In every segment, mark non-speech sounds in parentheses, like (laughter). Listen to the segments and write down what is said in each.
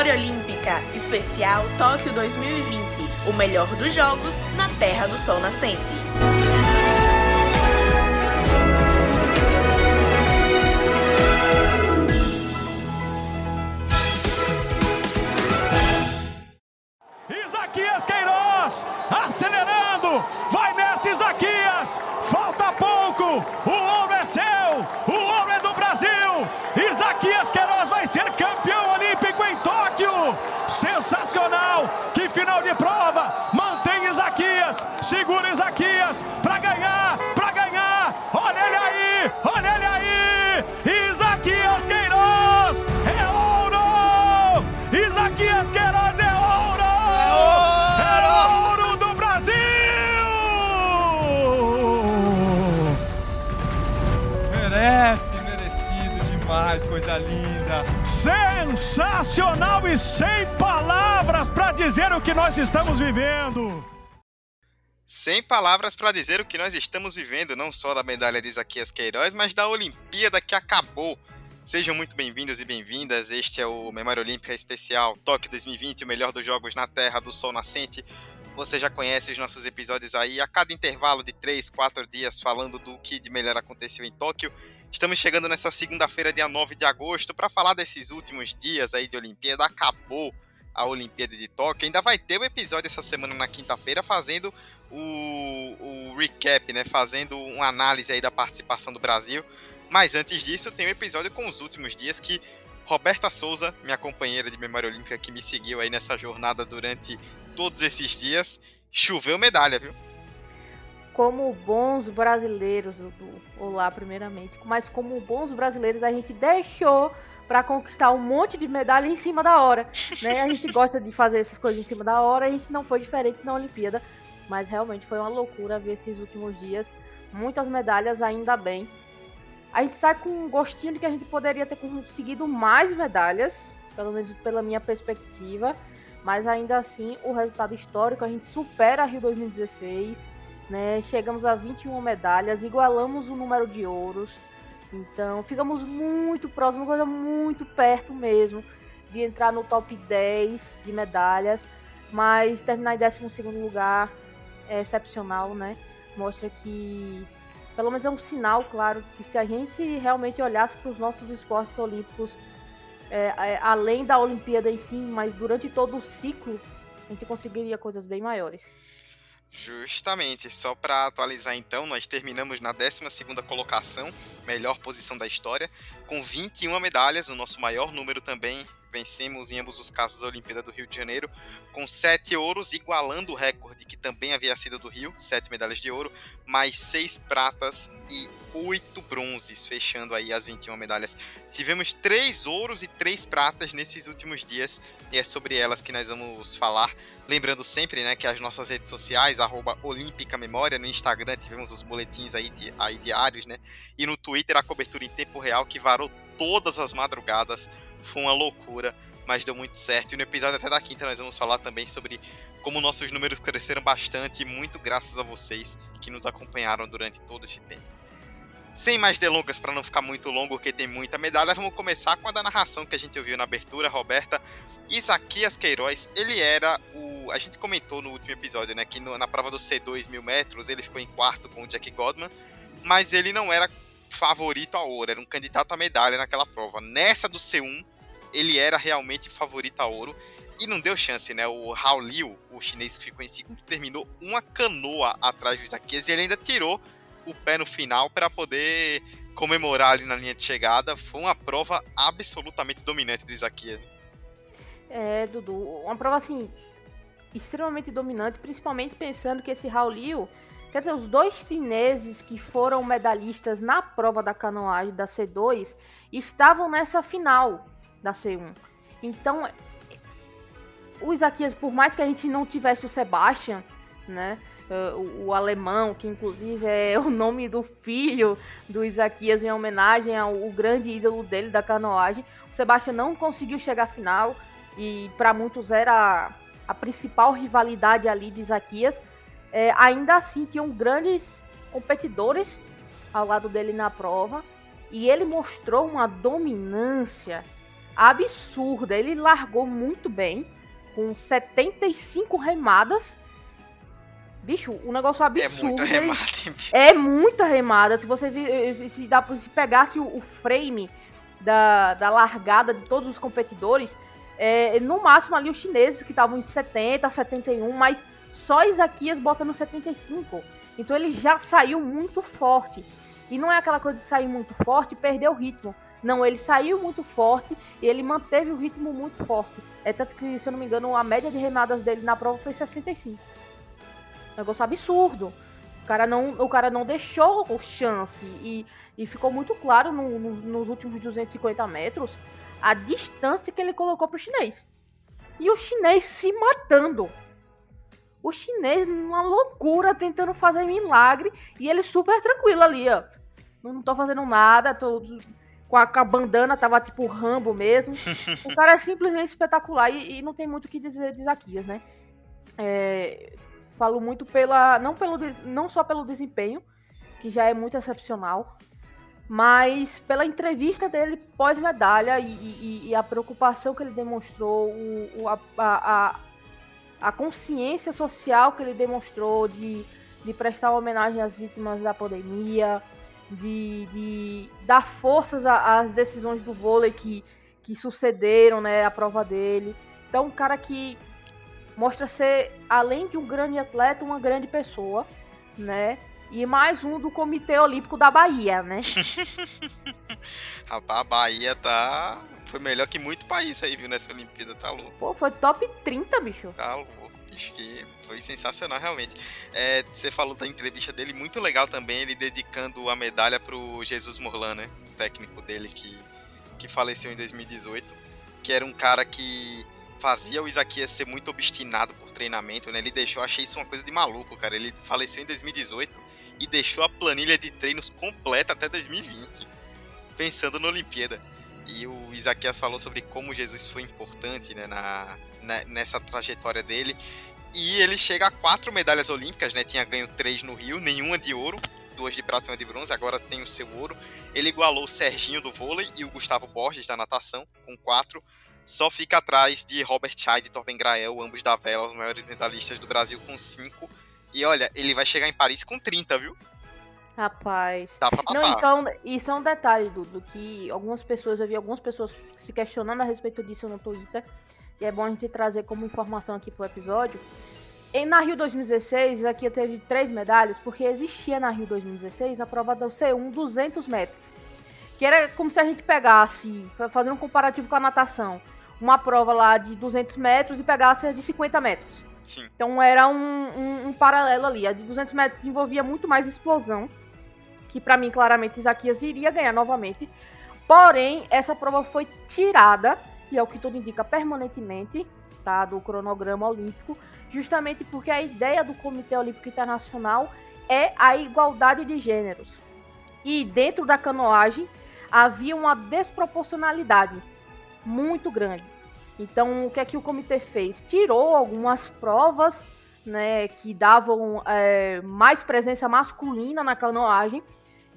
Memória Olímpica, especial Tóquio 2020. O melhor dos jogos na Terra do Sol Nascente. Sensacional e sem palavras para dizer o que nós estamos vivendo. Sem palavras para dizer o que nós estamos vivendo, não só da medalha de Isaquias Queiroz, mas da Olimpíada que acabou. Sejam muito bem-vindos e bem-vindas. Este é o Memória Olímpica Especial Tóquio 2020, o melhor dos jogos na Terra do Sol Nascente. Você já conhece os nossos episódios aí, a cada intervalo de 3, 4 dias, falando do que de melhor aconteceu em Tóquio. Estamos chegando nessa segunda-feira, dia 9 de agosto, para falar desses últimos dias aí de Olimpíada. Acabou a Olimpíada de Tóquio. Ainda vai ter um episódio essa semana na quinta-feira fazendo o, o recap, né? Fazendo uma análise aí da participação do Brasil. Mas antes disso, tem um episódio com os últimos dias que Roberta Souza, minha companheira de memória olímpica que me seguiu aí nessa jornada durante todos esses dias, choveu medalha, viu? Como bons brasileiros, olá primeiramente, mas como bons brasileiros a gente deixou para conquistar um monte de medalha em cima da hora, né? A gente (laughs) gosta de fazer essas coisas em cima da hora, a gente não foi diferente na Olimpíada, mas realmente foi uma loucura ver esses últimos dias, muitas medalhas ainda bem. A gente sai com um gostinho de que a gente poderia ter conseguido mais medalhas, pelo menos pela minha perspectiva, mas ainda assim o resultado histórico a gente supera a Rio 2016 né? Chegamos a 21 medalhas, igualamos o número de ouros. Então, ficamos muito próximos, coisa muito perto mesmo de entrar no top 10 de medalhas, mas terminar em 12 lugar é excepcional, né? Mostra que pelo menos é um sinal, claro, que se a gente realmente olhasse para os nossos esportes olímpicos, é, é, além da Olimpíada em si, mas durante todo o ciclo, a gente conseguiria coisas bem maiores. Justamente, só para atualizar então, nós terminamos na 12 colocação, melhor posição da história, com 21 medalhas, o nosso maior número também. Vencemos em ambos os casos a Olimpíada do Rio de Janeiro, com 7 ouros, igualando o recorde que também havia sido do Rio, 7 medalhas de ouro, mais 6 pratas e 8 bronzes, fechando aí as 21 medalhas. Tivemos 3 ouros e 3 pratas nesses últimos dias, e é sobre elas que nós vamos falar Lembrando sempre, né, que as nossas redes sociais, arroba Olímpica Memória, no Instagram tivemos os boletins aí, di aí diários, né? E no Twitter a cobertura em tempo real que varou todas as madrugadas. Foi uma loucura, mas deu muito certo. E no episódio até da quinta nós vamos falar também sobre como nossos números cresceram bastante, muito graças a vocês que nos acompanharam durante todo esse tempo. Sem mais delongas, para não ficar muito longo, porque tem muita medalha, vamos começar com a da narração que a gente ouviu na abertura, Roberta. Isaquias Queiroz, ele era o. A gente comentou no último episódio, né? Que no, na prova dos C2 mil metros ele ficou em quarto com o Jack Godman, mas ele não era favorito a ouro, era um candidato a medalha naquela prova. Nessa do C1, ele era realmente favorito a ouro e não deu chance, né? O Hao Liu, o chinês que ficou em segundo, terminou uma canoa atrás do Isaquias e ele ainda tirou o pé no final para poder comemorar ali na linha de chegada. Foi uma prova absolutamente dominante do Isaquias. É, Dudu, uma prova assim extremamente dominante, principalmente pensando que esse Raul Liu, quer dizer, os dois chineses que foram medalhistas na prova da canoagem da C2 estavam nessa final da C1. Então, o Isaquias, por mais que a gente não tivesse o Sebastian, né, o, o, alemão, que inclusive é (laughs) o nome do filho do Isaquias em homenagem ao grande ídolo dele da canoagem. O Sebastião não conseguiu chegar à final e para muitos era a principal rivalidade ali de Isaquias. É, ainda assim, tinham grandes competidores ao lado dele na prova e ele mostrou uma dominância absurda. Ele largou muito bem, com 75 remadas. Bicho, um negócio absurdo. É muita remada, hein, bicho? É muita remada. Se você vi- se, dá, se pegasse o, o frame da, da largada de todos os competidores, é, no máximo ali os chineses que estavam em 70, 71, mas só Isaquias bota no 75. Então ele já saiu muito forte. E não é aquela coisa de sair muito forte e perder o ritmo. Não, ele saiu muito forte e ele manteve o ritmo muito forte. É tanto que, se eu não me engano, a média de remadas dele na prova foi 65. Negócio absurdo. O cara não, o cara não deixou chance. E, e ficou muito claro no- no- nos últimos 250 metros a distância que ele colocou pro chinês. E o chinês se matando. O chinês numa loucura tentando fazer milagre. E ele super tranquilo ali, ó. Não, não tô fazendo nada, tô com a, com a bandana, tava tipo Rambo mesmo. o cara é simplesmente espetacular e, e não tem muito o que dizer de Zaquias, né? É, falo muito pela. Não, pelo, não só pelo desempenho, que já é muito excepcional, mas pela entrevista dele pós-medalha e, e- e a preocupação que ele demonstrou, o, o- a, a, a- a consciência social que ele demonstrou de, de prestar homenagem às vítimas da pandemia, de, de dar forças a- às decisões do vôlei que, que sucederam né, à prova dele. Então, um cara que mostra ser, além de um grande atleta, uma grande pessoa, né? E mais um do Comitê Olímpico da Bahia, né? (laughs) Rapaz, a Bahia tá. Foi melhor que muito país aí, viu, nessa Olimpíada, tá louco. Pô, foi top 30, bicho. Tá louco, bicho, que foi sensacional, realmente. É, você falou da entrevista dele, muito legal também, ele dedicando a medalha pro Jesus Morlan, né? O técnico dele que, que faleceu em 2018. Que era um cara que fazia o Isaquias ser muito obstinado por treinamento, né? Ele deixou, achei isso uma coisa de maluco, cara. Ele faleceu em 2018 e deixou a planilha de treinos completa até 2020, pensando na Olimpíada. E o Isaquias falou sobre como Jesus foi importante né, na, na- nessa trajetória dele. E ele chega a quatro medalhas olímpicas, né? Tinha ganho três no Rio, nenhuma de ouro, duas de prata e uma de bronze, agora tem o seu ouro. Ele igualou o Serginho do vôlei e o Gustavo Borges da natação, com quatro. Só fica atrás de Robert Scheid e Torben Grael, ambos da vela, os maiores medalhistas do Brasil, com cinco. E olha, ele vai chegar em Paris com 30, viu? Rapaz. Dá pra Não, passar. isso é, um, isso é um detalhe, Dudu, que algumas pessoas, eu vi algumas pessoas se questionando a respeito disso no Twitter, e é bom a gente trazer como informação aqui pro episódio. Em, na Rio 2016, aqui teve três medalhas, porque existia na Rio 2016 a prova do C1 200 metros. Que era como se a gente pegasse, fa- fazendo um comparativo com a natação, uma prova lá de 200 metros e pegasse a de 50 metros. Sim. Então era um, um- um paralelo ali. A de 200 metros envolvia muito mais explosão, que pra mim claramente Isaquias iria ganhar novamente. Porém, essa prova foi tirada, e é o que tudo indica permanentemente, tá, do cronograma olímpico, justamente porque a ideia do Comitê Olímpico Internacional é a igualdade de gêneros. E dentro da canoagem havia uma desproporcionalidade muito grande. Então, o que é que o comitê fez? Tirou algumas provas né, que davam é, mais presença masculina na canoagem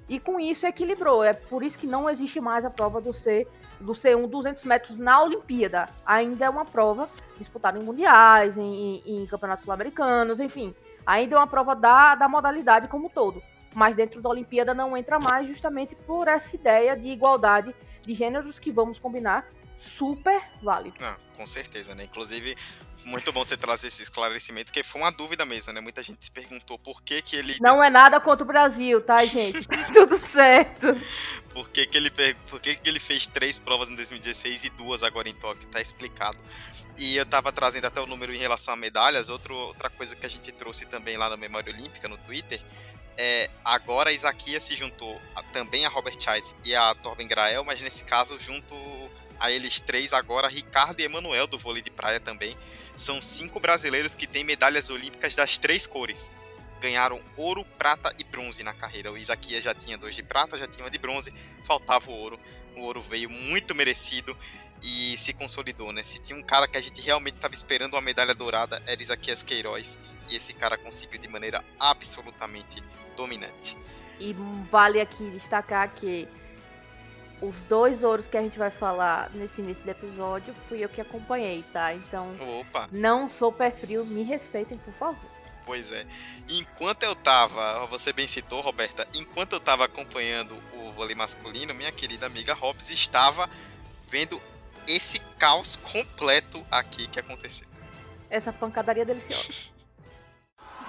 e com isso equilibrou. É por isso que não existe mais a prova do C do C1 200 metros na Olimpíada. Ainda é uma prova disputada em mundiais, em, em- em campeonatos sul-americanos, enfim. Ainda é uma prova da, da modalidade como um todo. Mas dentro da Olimpíada não entra mais justamente por essa ideia de igualdade de gêneros que vamos combinar super válido. Não, com certeza, né? Inclusive, muito bom você trazer esse esclarecimento, que foi uma dúvida mesmo, né? Muita gente se perguntou por que, que ele. Não é nada contra o Brasil, tá, (laughs) gente? Tá tudo certo. Por que, que ele, por que, que ele fez três provas em 2016 e duas agora em Tóquio? Tá explicado. E eu tava trazendo até o número em relação a medalhas. Outro, outra coisa que a gente trouxe também lá na Memória Olímpica, no Twitter, é agora a Isaquias se juntou a- também a Robert Childs e a Torben Grael, mas nesse caso junto a eles três agora, Ricardo e Emanuel do vôlei de praia também. São cinco brasileiros que têm medalhas olímpicas das três cores. Ganharam ouro, prata e bronze na carreira. O Isaquias já tinha dois de prata, já tinha uma de bronze, faltava o ouro. O ouro veio muito merecido e se consolidou, né? Se tinha um cara que a gente realmente estava esperando uma medalha dourada, era Isaquias Queiroz. E esse cara conseguiu de maneira absolutamente dominante. E vale aqui destacar que os dois ouros que a gente vai falar nesse início do episódio fui eu que acompanhei, tá? Então, Opa, não sou pé frio, me respeitem, por favor. pois é. Enquanto eu tava, você bem citou, Roberta, enquanto eu tava acompanhando o vôlei masculino, minha querida amiga Hobbs estava vendo esse caos completo aqui que aconteceu. Essa pancadaria deliciosa. (laughs)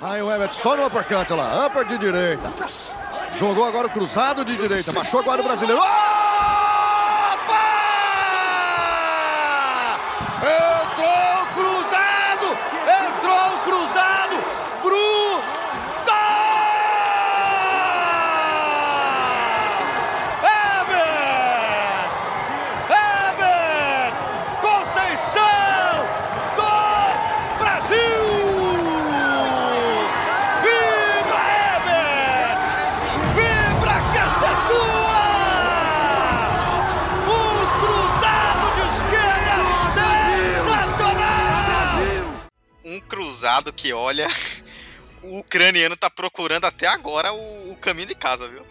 Aí o Everton só no uppercut lá, upper de direita. Jogou agora o cruzado de direita, baixou agora o brasileiro. Opa! Entrou que, olha, (laughs) o ucraniano tá procurando até agora o, o caminho de casa, viu?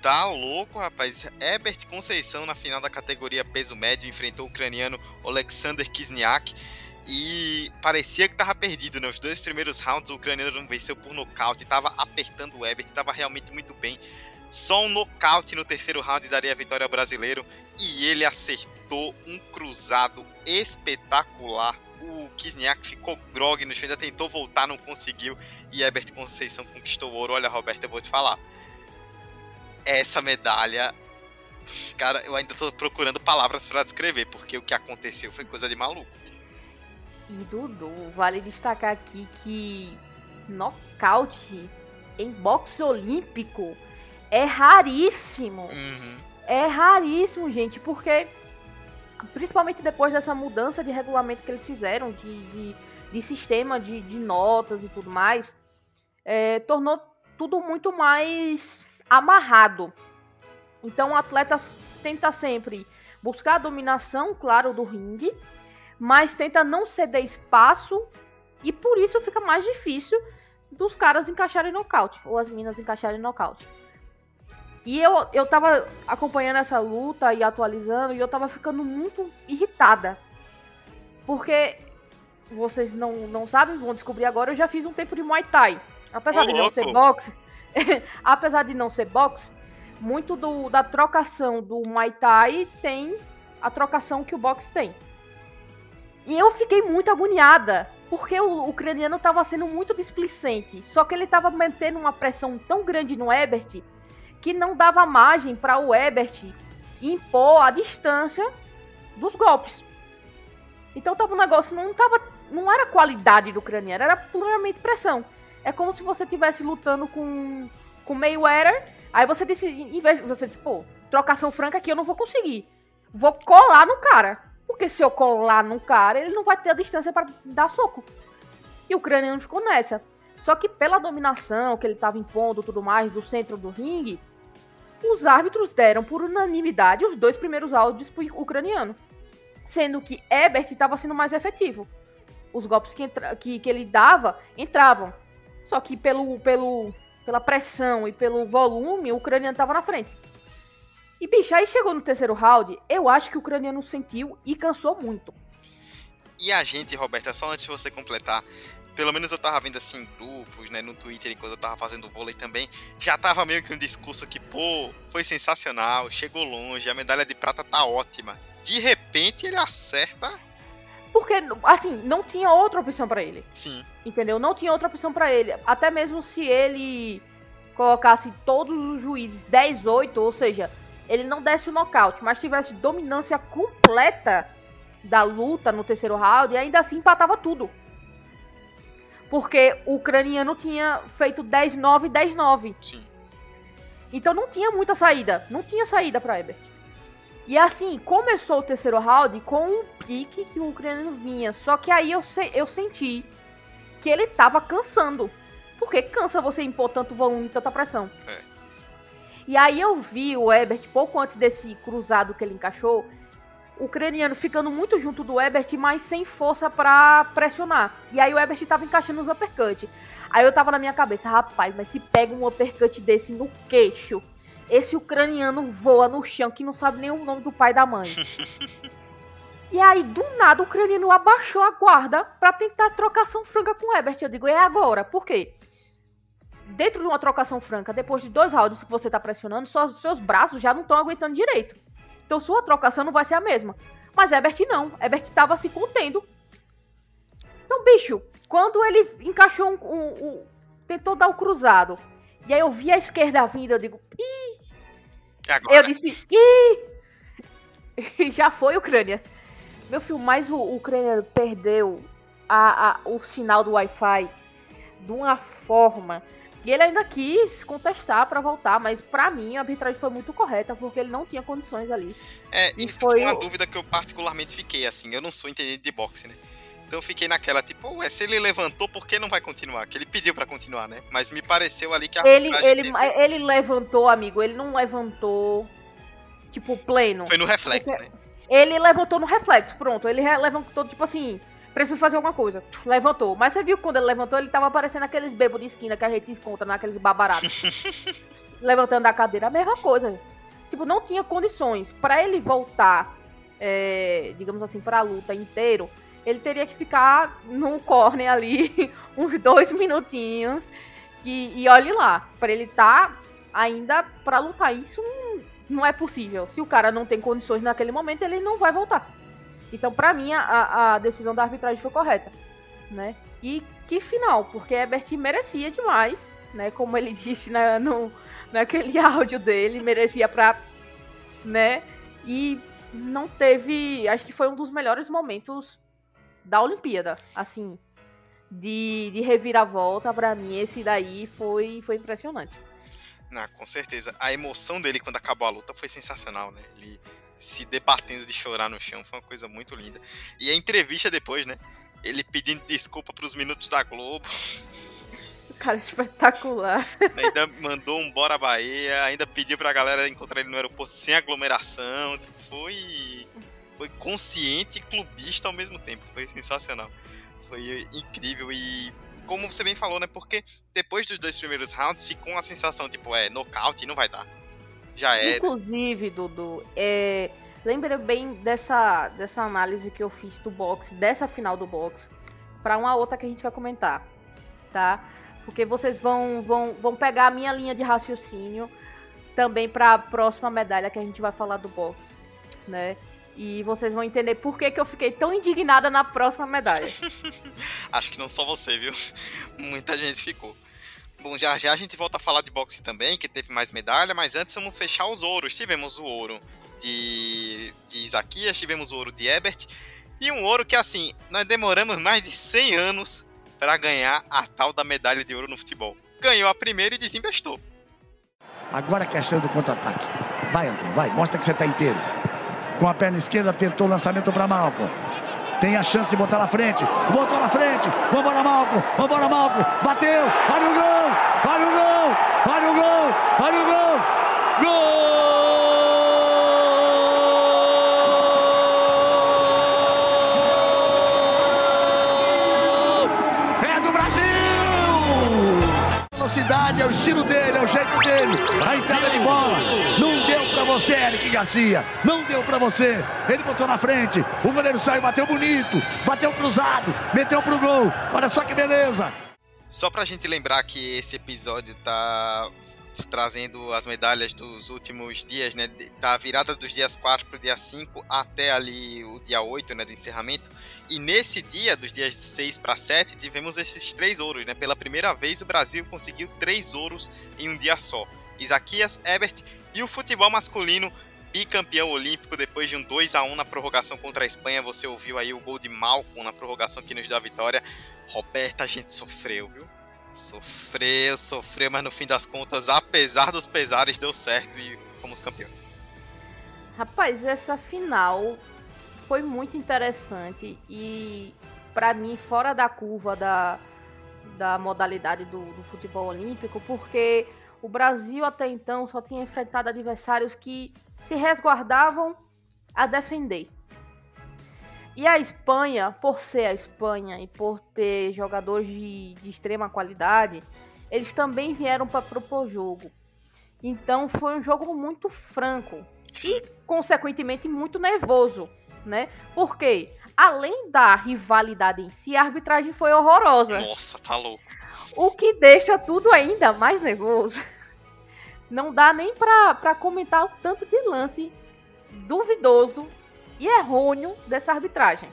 Tá louco, rapaz. Herbert Conceição na final da categoria peso médio enfrentou o ucraniano Alexander Kisniak e parecia que tava perdido, né? Dois primeiros rounds o ucraniano venceu por nocaute, tava apertando o Herbert, tava realmente muito bem. Só um nocaute no terceiro round daria a vitória ao brasileiro e ele acertou um cruzado espetacular. O Kisniak ficou grog no chão, ainda tentou voltar, não conseguiu. E Herbert Conceição conquistou o ouro. Olha, Roberto, eu vou te falar. Essa medalha. Cara, eu ainda tô procurando palavras para descrever, porque o que aconteceu foi coisa de maluco. E Dudu, vale destacar aqui que nocaute em boxe olímpico é raríssimo. Uhum. É raríssimo, gente, porque principalmente depois dessa mudança de regulamento que eles fizeram, de, de, de sistema de, de notas e tudo mais, é, tornou tudo muito mais amarrado. Então o atleta tenta sempre buscar a dominação, claro, do ringue, mas tenta não ceder espaço e por isso fica mais difícil dos caras encaixarem nocaute, ou as minas encaixarem nocaute. E eu, eu tava acompanhando essa luta e atualizando, e eu tava ficando muito irritada. Porque vocês não, não sabem, vão descobrir agora, eu já fiz um tempo de Muay Thai. Apesar Ô, de não ser louco! boxe, (laughs) apesar de não ser boxe, muito do, da trocação do Muay Thai tem a trocação que o boxe tem. E eu fiquei muito agoniada, porque o ucraniano tava sendo muito displicente. Só que ele tava mantendo uma pressão tão grande no Ebert que não dava margem para o Ebert impor a distância dos golpes. Então tava um negócio, não tava. Não era qualidade do ucraniano, era puramente pressão. É como se você estivesse lutando com, com Mayweather. Aí você disse, em vez você disse, pô, trocação franca aqui eu não vou conseguir. Vou colar no cara. Porque se eu colar no cara, ele não vai ter a distância para dar soco. E o ucraniano ficou nessa. Só que pela dominação que ele estava impondo tudo mais do centro do ringue, os árbitros deram por unanimidade os dois primeiros áudios pro ucraniano. Sendo que Ebert estava sendo mais efetivo. Os golpes que, entra- que, que ele dava entravam. Só que pelo, pelo, pela pressão e pelo volume, o ucraniano estava na frente. E, bicho, aí chegou no terceiro round, eu acho que o ucraniano sentiu e cansou muito. E a gente, Roberta, só antes de você completar, pelo menos eu tava vendo assim em grupos, né, no Twitter, enquanto eu tava fazendo vôlei também, já tava meio que um discurso que, pô, foi sensacional, chegou longe, a medalha de prata tá ótima. De repente ele acerta, Porque, assim, não tinha outra opção pra ele. sim, Entendeu? Não tinha outra opção pra ele. Até mesmo se ele colocasse todos os juízes 10-8, ou seja, ele não desse o nocaute, mas tivesse dominância completa da luta no terceiro round, e ainda assim empatava tudo. Porque o ucraniano tinha feito 10-9, 10-9. sim. Então não tinha muita saída. Não tinha saída pra Ebert. E assim, começou o terceiro round com um pique que o ucraniano vinha. Só que aí eu, se- eu senti que ele tava cansando. Porque cansa você impor tanto volume e tanta pressão. É. E aí eu vi o Ebert, pouco antes desse cruzado que ele encaixou, ucraniano ficando muito junto do Ebert, mas sem força pra pressionar. E aí o Ebert tava encaixando os uppercut. Aí eu tava na minha cabeça, rapaz, mas se pega um uppercut desse no queixo esse ucraniano voa no chão que não sabe nem o nome do pai e da mãe. (laughs) e aí, do nada, o ucraniano abaixou a guarda para tentar trocação franca com o Ebert. Eu digo, é agora. Por quê? Dentro de uma trocação franca, depois de dois rounds que você tá pressionando, seus, seus braços já não estão aguentando direito. Então sua trocação não vai ser a mesma. Mas Ebert não. Ebert tava se contendo. Então, bicho, quando ele encaixou um, um, um tentou dar o cruzado. E aí eu vi a esquerda vindo, eu digo, ih! Agora. Eu disse, ih! Já foi Ucrânia. Meu filho, mas o, o Ucrânia perdeu a, a, o sinal do Wi-Fi de uma forma. E ele ainda quis contestar para voltar, mas para mim a arbitragem foi muito correta, porque ele não tinha condições ali. É, E isso foi uma dúvida que eu particularmente fiquei, assim, eu não sou entendido de boxe, né? Então eu fiquei naquela, tipo, ué, se ele levantou, por que não vai continuar? Que ele pediu pra continuar, né? Mas me pareceu ali que a Ele, ele, dele ele levantou, amigo, ele não levantou, tipo, pleno. foi no reflexo, né? Ele levantou no reflexo, pronto. Ele levantou, tipo assim, preciso fazer alguma coisa. Levantou. Mas você viu que quando ele levantou, ele tava parecendo aqueles bebos de esquina que a gente encontra naqueles babarados. (laughs) Levantando a cadeira, a mesma coisa. Tipo, não tinha condições. Pra ele voltar, é, digamos assim, pra luta inteiro, ele teria que ficar num corner ali (laughs) uns dois minutinhos. E, e olhe lá, pra ele tá ainda pra lutar. Isso não- não é possível. Se o cara não tem condições naquele momento, ele não vai voltar. Então, pra mim, a, a decisão da arbitragem foi correta, né? E que final, porque Ebert merecia demais, né? Como ele (laughs) disse na, no, naquele (laughs) áudio dele, merecia pra, né? E não teve, acho que foi um dos melhores momentos da Olimpíada, assim, de, de reviravolta pra mim, esse daí foi, foi impressionante. Com certeza. A emoção dele quando acabou a luta foi sensacional, né? Ele se debatendo de chorar no chão foi uma coisa muito linda. E a entrevista depois, né? Ele pedindo desculpa pros minutos da Globo, Cara, espetacular. ainda mandou um Bora Bahia, ainda pediu pra galera encontrar ele no aeroporto sem aglomeração. Tipo, foi, foi consciente e clubista ao mesmo tempo. Foi sensacional. Foi incrível e como você bem falou, né? Porque depois dos dois primeiros rounds ficou uma sensação, tipo, é, nocaute não vai dar. Já era. Inclusive, Dudu, é, lembra bem dessa, dessa análise que eu fiz do boxe, dessa final do boxe, pra uma outra que a gente vai comentar, tá? Porque vocês vão, vão, vão pegar a minha linha de raciocínio também pra próxima medalha que a gente vai falar do boxe, né? E vocês vão entender por que, que eu fiquei tão indignada na próxima medalha. (laughs) Acho que não só você, viu? (laughs) Muita gente ficou. Bom, já já a gente volta a falar de boxe também, que teve mais medalha, mas antes vamos fechar os ouros. Tivemos o ouro de, de Isaquias, tivemos o ouro de Ebert, e um ouro que, assim, nós demoramos mais de 100 anos para ganhar a tal da medalha de ouro no futebol. Ganhou a primeira e desinvestou. Agora que é a chance do contra-ataque. Vai, Antônio, vai. Mostra que você está inteiro. Com a perna esquerda, tentou o lançamento para Malcolm. Tem a chance de botar na frente. Botou na frente. Vambora, Malcolm. Vambora, Malcolm. Bateu. Olha o gol. Olha o gol. Olha o gol. Olha o gol. Gol! É! Velocidade é o estilo dele, é o jeito dele. A entrada de bola. Pra você, Eric Garcia. Não deu pra você. Ele botou na frente. O goleiro saiu, bateu bonito. Bateu cruzado. Meteu pro gol. Olha só que beleza. Só pra gente lembrar que esse episódio tá trazendo as medalhas dos últimos dias, né? Da virada dos dias 4 pro dia 5 até ali o dia 8, né? Do encerramento. E nesse dia, dos dias 6 para 7, tivemos esses três ouros, né? Pela primeira vez o Brasil conseguiu três ouros em um dia só. Isaquias, Ebert e o futebol masculino bicampeão olímpico depois de um 2 a 1 na prorrogação contra a Espanha. Você ouviu aí o gol de Malcolm na prorrogação que nos deu a vitória. Roberta, a gente sofreu, viu? Sofreu, sofreu, mas no fim das contas, apesar dos pesares, deu certo e fomos campeões. Rapaz, essa final foi muito interessante e pra mim fora da curva da, da modalidade do, do futebol olímpico, porque o Brasil até então só tinha enfrentado adversários que se resguardavam a defender. E a Espanha, por ser a Espanha e por ter jogadores de, de extrema qualidade, eles também vieram para propor jogo. Então foi um jogo muito franco e, consequentemente, muito nervoso, né? Porque, além da rivalidade em si, a arbitragem foi horrorosa. Nossa, tá louco. O que deixa tudo ainda mais nervoso. Não dá nem pra comentar o tanto de lance duvidoso e errôneo dessa arbitragem,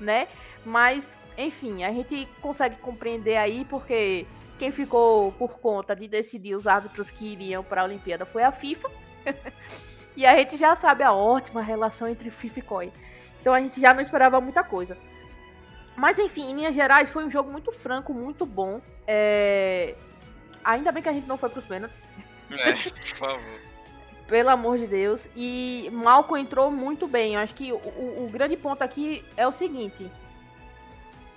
né? Mas, enfim, a gente consegue compreender aí porque quem ficou por conta de decidir os árbitros que iriam para a Olimpíada foi a FIFA. (laughs) e a gente já sabe a ótima relação entre FIFA e COI. Então a gente já não esperava muita coisa. Mas enfim, em linhas gerais, foi um jogo muito franco, muito bom. É... Ainda bem que a gente não foi para os pênaltis. É, por favor. Pelo amor de Deus. E Malco entrou muito bem. Eu acho que o, o, grande ponto aqui é o seguinte: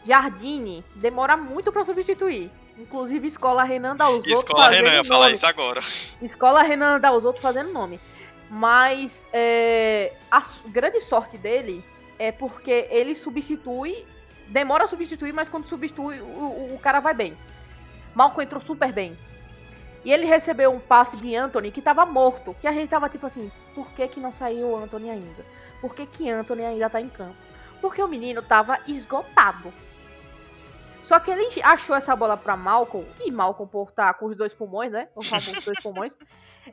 Jardine demora muito para substituir. Inclusive, Escola Renan dá os Escola outros. Renan, ia falar isso agora. Escola Renan dá os outros fazendo nome. Mas é, a grande sorte dele é porque ele substitui. Demora a substituir, mas quando substitui, o, o cara vai bem. Malco entrou super bem. E ele recebeu um passe de Anthony que tava morto. Que a gente tava tipo assim, por que, que não saiu o Anthony ainda? Por que, que Anthony ainda tá em campo? Porque o menino tava esgotado. Só que ele achou essa bola pra Malcolm, e Malcolm por estar com os dois pulmões, né? O famoso dois (laughs) pulmões,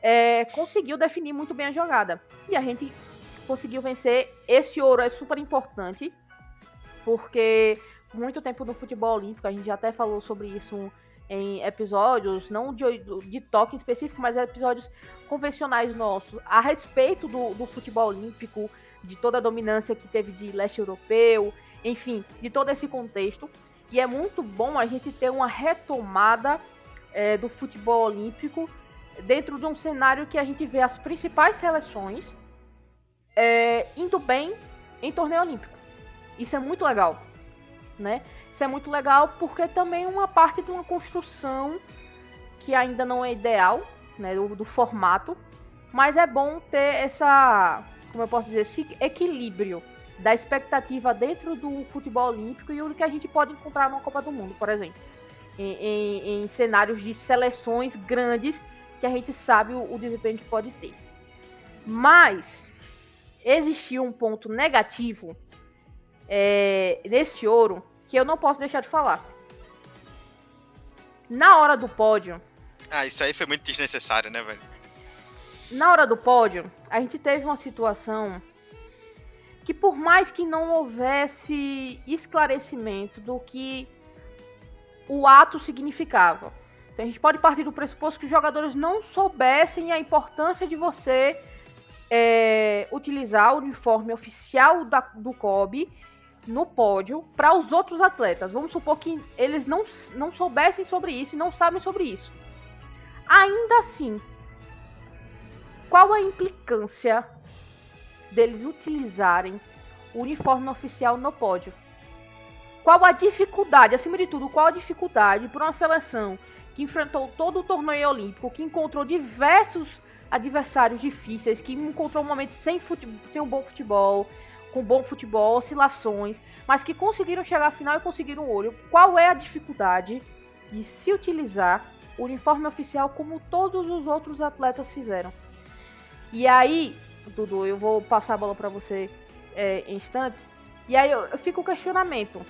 é, conseguiu definir muito bem a jogada. E a gente conseguiu vencer. Esse ouro é super importante, porque por muito tempo no futebol olímpico, a gente já até falou sobre isso em episódios, não de, de toque específico, mas episódios convencionais nossos, a respeito do, do futebol olímpico, de toda a dominância que teve de leste europeu, enfim, de todo esse contexto. E é muito bom a gente ter uma retomada é, do futebol olímpico dentro de um cenário que a gente vê as principais seleções é, indo bem em torneio olímpico. Isso é muito legal, né? Isso é muito legal porque também é uma parte de uma construção que ainda não é ideal, né, do, do formato, mas é bom ter essa, como eu posso dizer, esse equilíbrio da expectativa dentro do futebol olímpico e o que a gente pode encontrar numa Copa do Mundo, por exemplo. Em, em, em cenários de seleções grandes que a gente sabe o, o desempenho que pode ter. Mas existiu um ponto negativo é, nesse ouro que eu não posso deixar de falar. Na hora do pódio. Ah, isso aí foi muito desnecessário, né, velho? Na hora do pódio, a gente teve uma situação que por mais que não houvesse esclarecimento do que o ato significava. Então a gente pode partir do pressuposto que os jogadores não soubessem a importância de você é, utilizar o uniforme oficial da, do COB no pódio para os outros atletas. Vamos supor que eles não, não soubessem sobre isso e não sabem sobre isso. Ainda assim, qual a implicância deles utilizarem o uniforme oficial no pódio? Qual a dificuldade, acima de tudo, qual a dificuldade para uma seleção que enfrentou todo o torneio olímpico, que encontrou diversos adversários difíceis, que encontrou momentos sem, sem um bom futebol, com bom futebol, oscilações, mas que conseguiram chegar à final e conseguiram o olho. Qual é a dificuldade de se utilizar o uniforme oficial como todos os outros atletas fizeram? E aí, Dudu, eu vou passar a bola para você é, em instantes. E aí eu, eu fico o questionamento.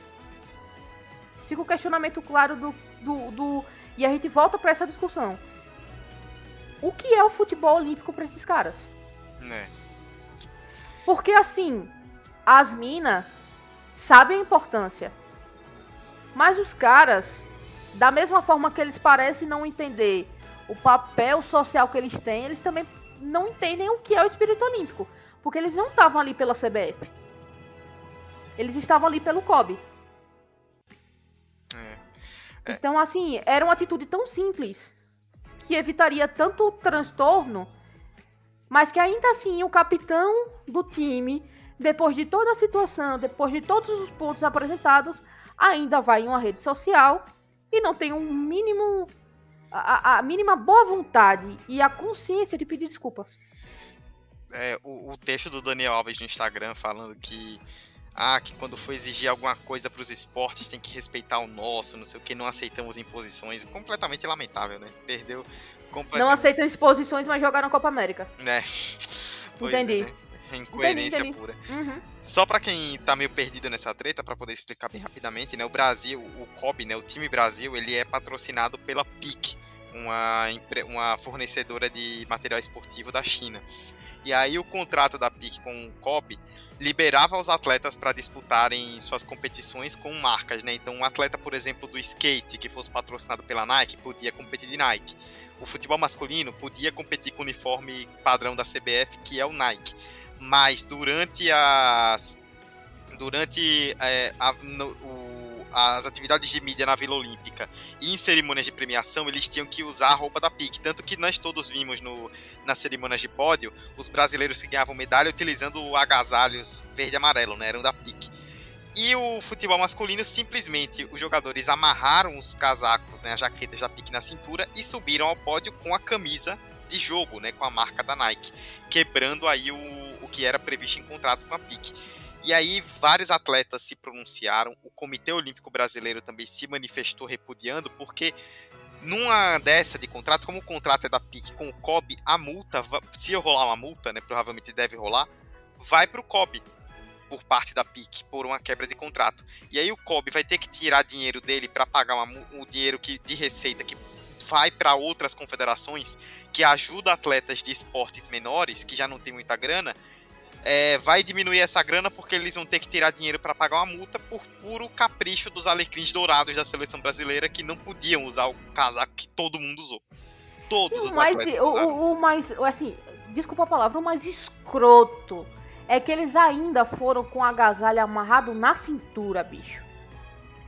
Fica o questionamento claro do, do, do. E a gente volta para essa discussão. O que é o futebol olímpico para esses caras? É. Porque assim, as minas sabem a importância. Mas os caras, da mesma forma que eles parecem não entender o papel social que eles têm, eles também não entendem o que é o espírito olímpico. Porque eles não estavam ali pela CBF. Eles estavam ali pelo COB. É. É. Então, assim, era uma atitude tão simples que evitaria tanto transtorno, mas que ainda assim o capitão do time, depois de toda a situação, depois de todos os pontos apresentados, ainda vai em uma rede social e não tem um mínimo. A, a mínima boa vontade e a consciência de pedir desculpas. É, o, o texto do Daniel Alves no Instagram falando que ah, que quando for exigir alguma coisa para os esportes tem que respeitar o nosso, não sei o que, não aceitamos imposições. Completamente lamentável, né? Perdeu Não aceitam exposições, mas jogaram Copa América. É. Pois Entendi. É, né? Incoerência Entendi, pura. Uhum. Só pra quem tá meio perdido nessa treta, pra poder explicar bem rapidamente, né? O Brasil, o COB, né? O time Brasil, ele é patrocinado pela PIC, uma, uma fornecedora de material esportivo da China. E aí o contrato da PIC com o COB liberava os atletas para disputarem suas competições com marcas, né? Então um atleta, por exemplo, do skate que fosse patrocinado pela Nike podia competir de Nike. O futebol masculino podia competir com o uniforme padrão da CBF, que é o Nike. Mas durante as durante é, a- no- o- as atividades de mídia na Vila Olímpica e em cerimônias de premiação, eles tinham que usar a roupa da PIC. Tanto que nós todos vimos no, nas cerimônias de pódio os brasileiros que ganhavam medalha utilizando agasalhos verde e amarelo, né? Eram da PIC. E o futebol masculino, simplesmente, os jogadores amarraram os casacos, né, as jaquetas da PIC na cintura e subiram ao pódio com a camisa de jogo, né, com a marca da Nike, quebrando aí o, o que era previsto em contrato com a PIC. E aí vários atletas se pronunciaram, o Comitê Olímpico Brasileiro também se manifestou repudiando, porque numa dessa de contrato, como o contrato é da PIC com o COB, a multa, se rolar uma multa, né, provavelmente deve rolar, vai para o COB por parte da PIC por uma quebra de contrato. E aí o COB vai ter que tirar dinheiro dele para pagar uma dinheiro que, de receita que vai para outras confederações que ajuda atletas de esportes menores que já não tem muita grana. É, vai diminuir essa grana porque eles vão ter que tirar dinheiro para pagar uma multa por puro capricho dos alecrins dourados da seleção brasileira que não podiam usar o casaco que todo mundo usou. Todos os o mais, atletas o, usaram. o- o mais, assim, desculpa a palavra, o mais escroto é que eles ainda foram com o agasalho amarrado na cintura, bicho.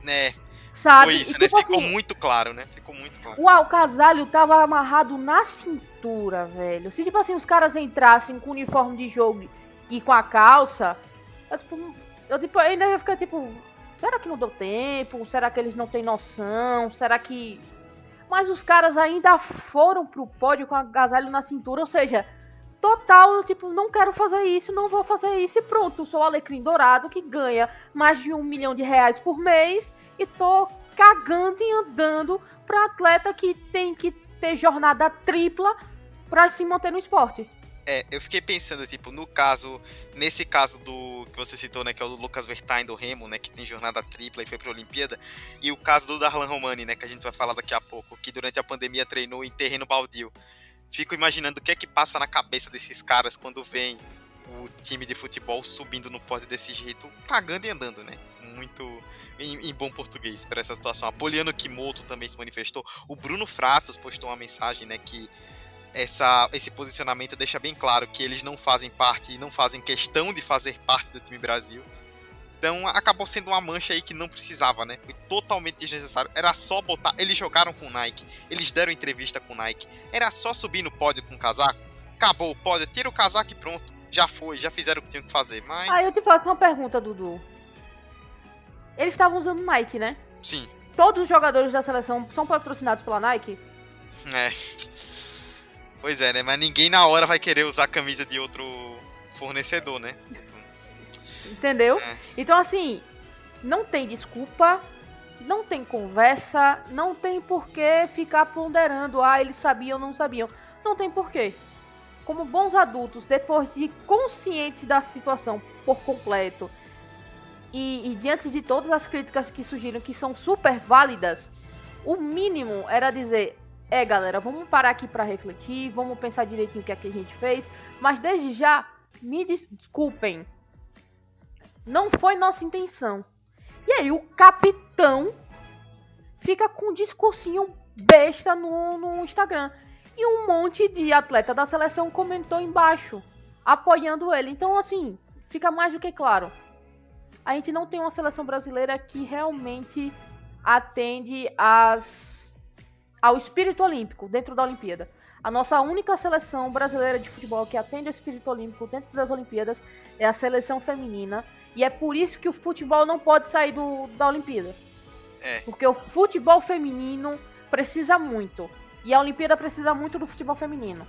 É, Sabe? foi isso, E, né? tipo Ficou assim, muito claro, né? Ficou muito claro. o alcasalho tava amarrado na cintura, velho. Se, tipo assim, os caras entrassem com uniforme de jogo e com a calça, eu, tipo, eu tipo, ainda ia ficar, tipo, será que não deu tempo? Será que eles não têm noção? Será que... Mas os caras ainda foram pro pódio com agasalho na cintura, ou seja... Total, tipo, não quero fazer isso, não vou fazer isso e pronto. Sou o Alecrim Dourado que ganha mais de um milhão de reais por mês e tô cagando e andando pra atleta que tem que ter jornada tripla pra se manter no esporte. É, eu fiquei pensando, tipo, no caso, nesse caso do que você citou, né, que é o Lucas Vertain do Remo, né, que tem jornada tripla e foi pra Olimpíada, e o caso do Darlan Romani, né, que a gente vai falar daqui a pouco, que durante a pandemia treinou em terreno baldio. Fico imaginando o que é que passa na cabeça desses caras quando vem o time de futebol subindo no pódio desse jeito, cagando e andando, né? Muito em, em bom português para essa situação. A Poliano Kimoto também se manifestou. O Bruno Fratos postou uma mensagem, né, que essa, esse posicionamento deixa bem claro que eles não fazem parte e não fazem questão de fazer parte do time Brasil. Então acabou sendo uma mancha aí que não precisava, né? Foi totalmente desnecessário. Era só botar. Eles jogaram com o Nike, eles deram entrevista com o Nike. Era só subir no pódio com o casaco. Acabou o pódio, tira o casaco e pronto. Já foi, já fizeram o que tinham que fazer. Mas, Aí eu te faço uma pergunta, Dudu. Eles estavam usando Nike, né? sim, Todos os jogadores da seleção são patrocinados pela Nike? é. Pois é, né? Mas ninguém na hora vai querer usar a camisa de outro fornecedor, né? Entendeu? É. Então, assim, não tem desculpa, não tem conversa, não tem por que ficar ponderando, ah, eles sabiam ou não sabiam. Não tem porquê. Como bons adultos, depois de conscientes da situação por completo, e, e diante de todas as críticas que surgiram, que são super válidas, o mínimo era dizer: é galera, vamos parar aqui para refletir, vamos pensar direitinho o que é que a gente fez, mas desde já, me des- desculpem, não foi nossa intenção. E aí o capitão fica com um discursinho besta no, no Instagram. E um monte de atleta da seleção comentou embaixo, apoiando ele. Então, assim, fica mais do que claro. A gente não tem uma seleção brasileira que realmente atende às, ao espírito olímpico dentro da Olimpíada. A nossa única seleção brasileira de futebol que atende ao espírito olímpico dentro das Olimpíadas é a seleção feminina. E é por isso que o futebol não pode sair do, da Olimpíada. É. Porque o futebol feminino precisa muito. E a Olimpíada precisa muito do futebol feminino.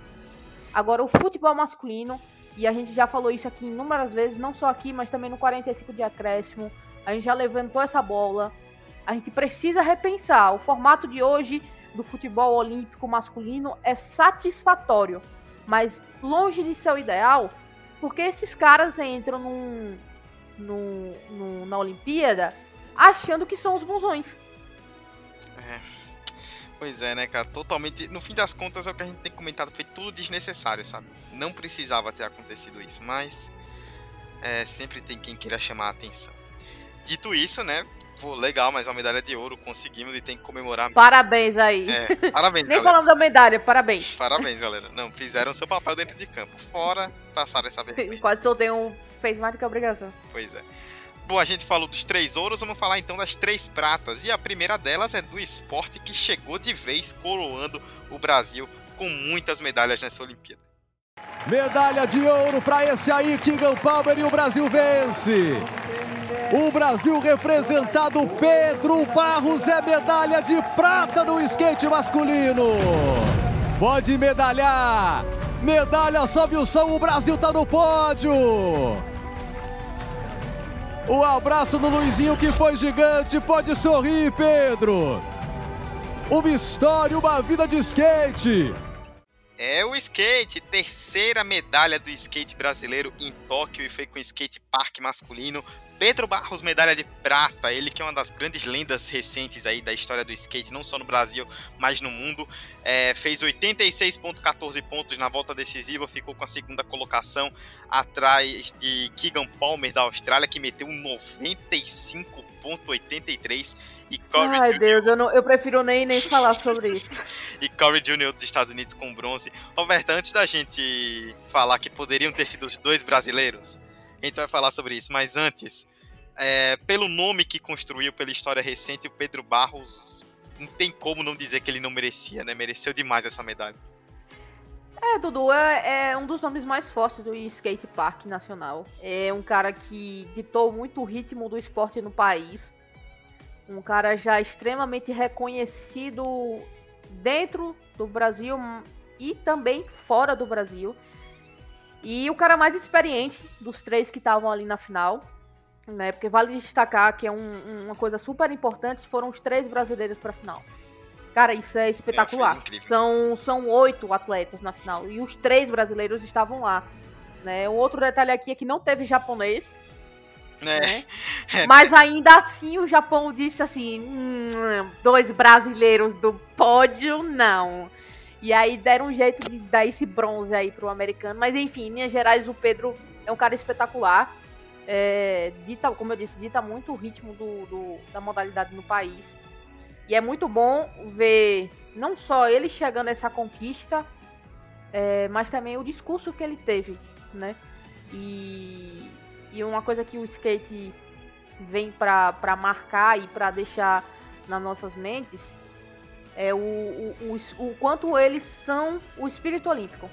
Agora, o futebol masculino, e a gente já falou isso aqui inúmeras vezes, não só aqui, mas também no 45 de acréscimo. A gente já levantou essa bola. A gente precisa repensar. O formato de hoje do futebol olímpico masculino é satisfatório, mas longe de ser o ideal, porque esses caras entram num, num, num, na Olimpíada achando que são os bonzões. É. Pois é, né, cara? Totalmente. No fim das contas, é o que a gente tem comentado. Foi tudo desnecessário, sabe? Não precisava ter acontecido isso, mas. É, sempre tem quem queira chamar a atenção. Dito isso, né? Pô, legal, mas uma medalha de ouro conseguimos e tem que comemorar. Parabéns aí. É, parabéns, (laughs) Nem galera. falando da medalha, parabéns. Parabéns, galera. Não, fizeram seu papel dentro de campo. Fora, passaram essa vergonha. Quase soltei um. Fez mais do que obrigação. Pois é. Bom, a gente falou dos três ouros, vamos falar então das três pratas. E a primeira delas é do esporte que chegou de vez coroando o Brasil com muitas medalhas nessa Olimpíada. Medalha de ouro para esse aí, Keegan Palmer, e o Brasil vence. O Brasil representado Pedro Barros é medalha de prata no skate masculino. Pode medalhar. Medalha sobe o som, o Brasil tá no pódio. O abraço do Luizinho que foi gigante, pode sorrir, Pedro. Uma história, uma vida de skate. É o skate, terceira medalha do skate brasileiro em Tóquio e foi com o skate park masculino. Pedro Barros, medalha de prata, ele que é uma das grandes lendas recentes aí da história do skate, não só no Brasil, mas no mundo. É, fez 86,14 pontos na volta decisiva, ficou com a segunda colocação atrás de Keegan Palmer da Austrália, que meteu um 95,83 e Corey Ai, Jr. Deus, eu, não, eu prefiro nem, nem falar sobre isso. (laughs) e Corey Jr. dos Estados Unidos com bronze. Roberta, antes da gente falar que poderiam ter sido os dois brasileiros, a gente vai falar sobre isso, mas antes, é, pelo nome que construiu, pela história recente, o Pedro Barros não tem como não dizer que ele não merecia, né? Mereceu demais essa medalha. É, Dudu é, é um dos nomes mais fortes do skate park nacional. É um cara que ditou muito o ritmo do esporte no país. Um cara já extremamente reconhecido dentro do Brasil e também fora do Brasil. E o cara mais experiente dos três que estavam ali na final. Né, porque vale destacar que é um, uma coisa super importante, foram os três brasileiros para a final. Cara, isso é espetacular. É, são, são oito atletas na final. E os três brasileiros estavam lá. Né? Um outro detalhe aqui é que não teve japonês. É. Né? (laughs) Mas ainda assim o Japão disse assim: hum, dois brasileiros do pódio, não. E aí deram um jeito de dar esse bronze aí pro americano. Mas enfim, em Minas Gerais, o Pedro é um cara espetacular. É, dita, como eu disse, dita muito o ritmo do, do, da modalidade no país. E é muito bom ver não só ele chegando a essa conquista, é, mas também o discurso que ele teve, né? E, e uma coisa que o skate vem para marcar e para deixar nas nossas mentes é o, o, o, o, quanto eles são o espírito olímpico.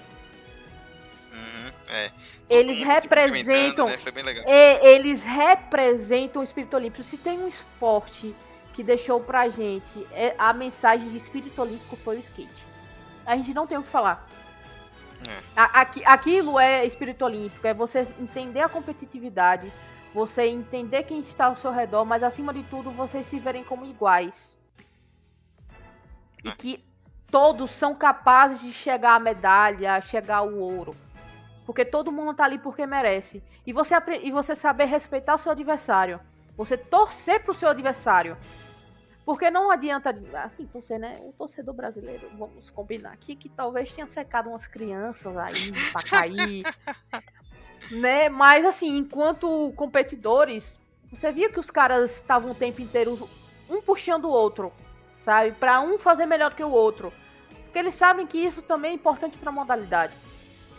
Uhum, é. Eles representam. Né? É, eles representam o espírito olímpico. Se tem um esporte que deixou pra gente é, a mensagem de espírito olímpico foi o skate. A gente não tem o que falar. É. Aqui, aquilo é espírito olímpico, é você entender a competitividade, você entender quem está ao seu redor, mas acima de tudo vocês se verem como iguais. E que todos são capazes de chegar à medalha, chegar ao ouro. Porque todo mundo tá ali porque merece. E você, e você saber respeitar o seu adversário. Você torcer pro seu adversário. Porque não adianta, assim, você, né? O torcedor brasileiro, vamos combinar aqui, que talvez tenha secado umas crianças aí pra cair. (laughs) né? Mas, assim, enquanto competidores, você via que os caras estavam o tempo inteiro um puxando o outro, sabe? Pra um fazer melhor que o outro. Porque eles sabem que isso também é importante pra modalidade.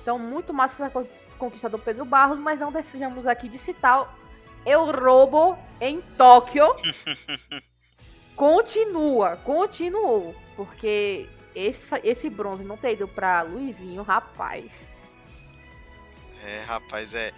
Então, muito massa essa con- conquista do Pedro Barros, mas não deixamos aqui de citar Eu Robo em Tóquio. (laughs) Continua, continuou. Porque esse, esse bronze não ter ido pra Luizinho, rapaz. É, rapaz, é.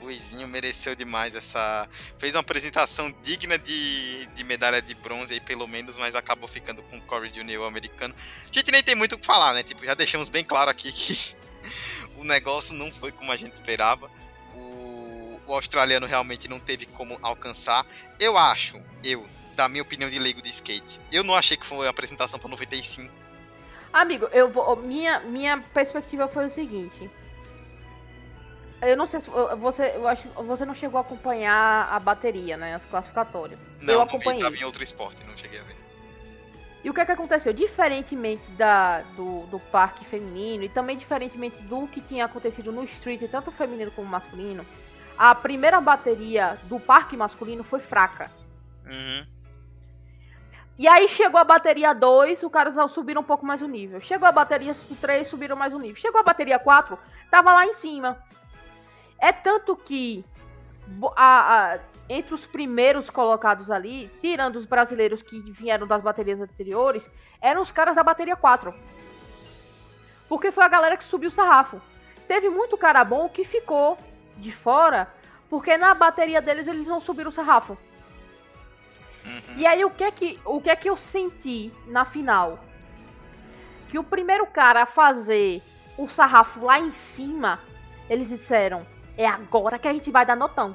Luizinho mereceu demais essa. Fez uma apresentação digna de, de medalha de bronze aí, pelo menos, mas acabou ficando com o Corey Jr. americano. A gente nem tem muito o que falar, né? Tipo, já deixamos bem claro aqui que (laughs) o negócio não foi como a gente esperava. O, o australiano realmente não teve como alcançar. Eu acho, eu, dar minha opinião de leigo de skate. Eu não achei que foi uma apresentação para 95. Amigo, eu vou. Minha, minha perspectiva foi o seguinte. Eu não sei se você, eu acho, você não chegou a acompanhar a bateria, né? As classificatórias. Não, eu não acompanhei. vi, tava em outro esporte, não cheguei a ver. E o que é que aconteceu? Diferentemente da, do, do parque feminino e também diferentemente do que tinha acontecido no street, tanto feminino como masculino, a primeira bateria do parque masculino foi fraca. Uhum. E aí chegou a bateria 2, os caras subiram um pouco mais o nível. Chegou a bateria 3, subiram mais o nível. Chegou a bateria 4, tava lá em cima. É tanto que a, a, entre os primeiros colocados ali, tirando os brasileiros que vieram das baterias anteriores, eram os caras da bateria 4. Porque foi a galera que subiu o sarrafo. Teve muito cara bom que ficou de fora, porque na bateria deles eles não subiram o sarrafo. Uhum. E aí o que é que, o que é que eu senti na final? Que o primeiro cara a fazer o sarrafo lá em cima, eles disseram: "É agora que a gente vai dar notão".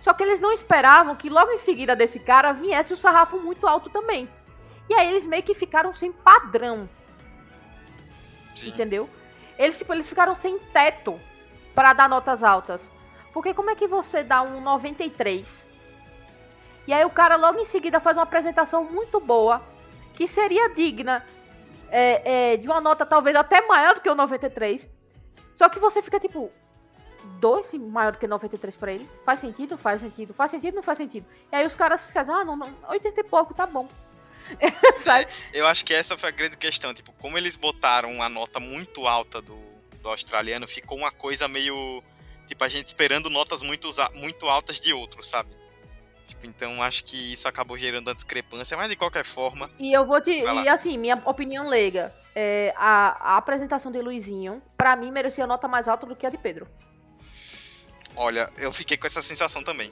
Só que eles não esperavam que logo em seguida desse cara viesse o sarrafo muito alto também. E aí eles meio que ficaram sem padrão, Sim. entendeu? Eles tipo, eles ficaram sem teto para dar notas altas. Porque como é que você dá um 93 e aí o cara logo em seguida faz uma apresentação muito boa, que seria digna é, é, de uma nota talvez até maior do que o 93. Só que você fica tipo, dois maior do que 93 pra ele? Faz sentido? Faz sentido. Faz sentido? Não faz sentido. E aí os caras ficam, ah, não, não 80 e pouco, tá bom. (laughs) Sabe? Eu acho que essa foi a grande questão. Tipo, como eles botaram a nota muito alta do, do australiano, ficou uma coisa meio. Tipo, a gente esperando notas muito, muito altas de outros, sabe? Tipo, então acho que isso acabou gerando a discrepância, mas de qualquer forma. E eu vou te. E assim, minha opinião leiga. É, a, a apresentação de Luizinho, pra mim, merecia nota mais alta do que a de Pedro. Olha, eu fiquei com essa sensação também.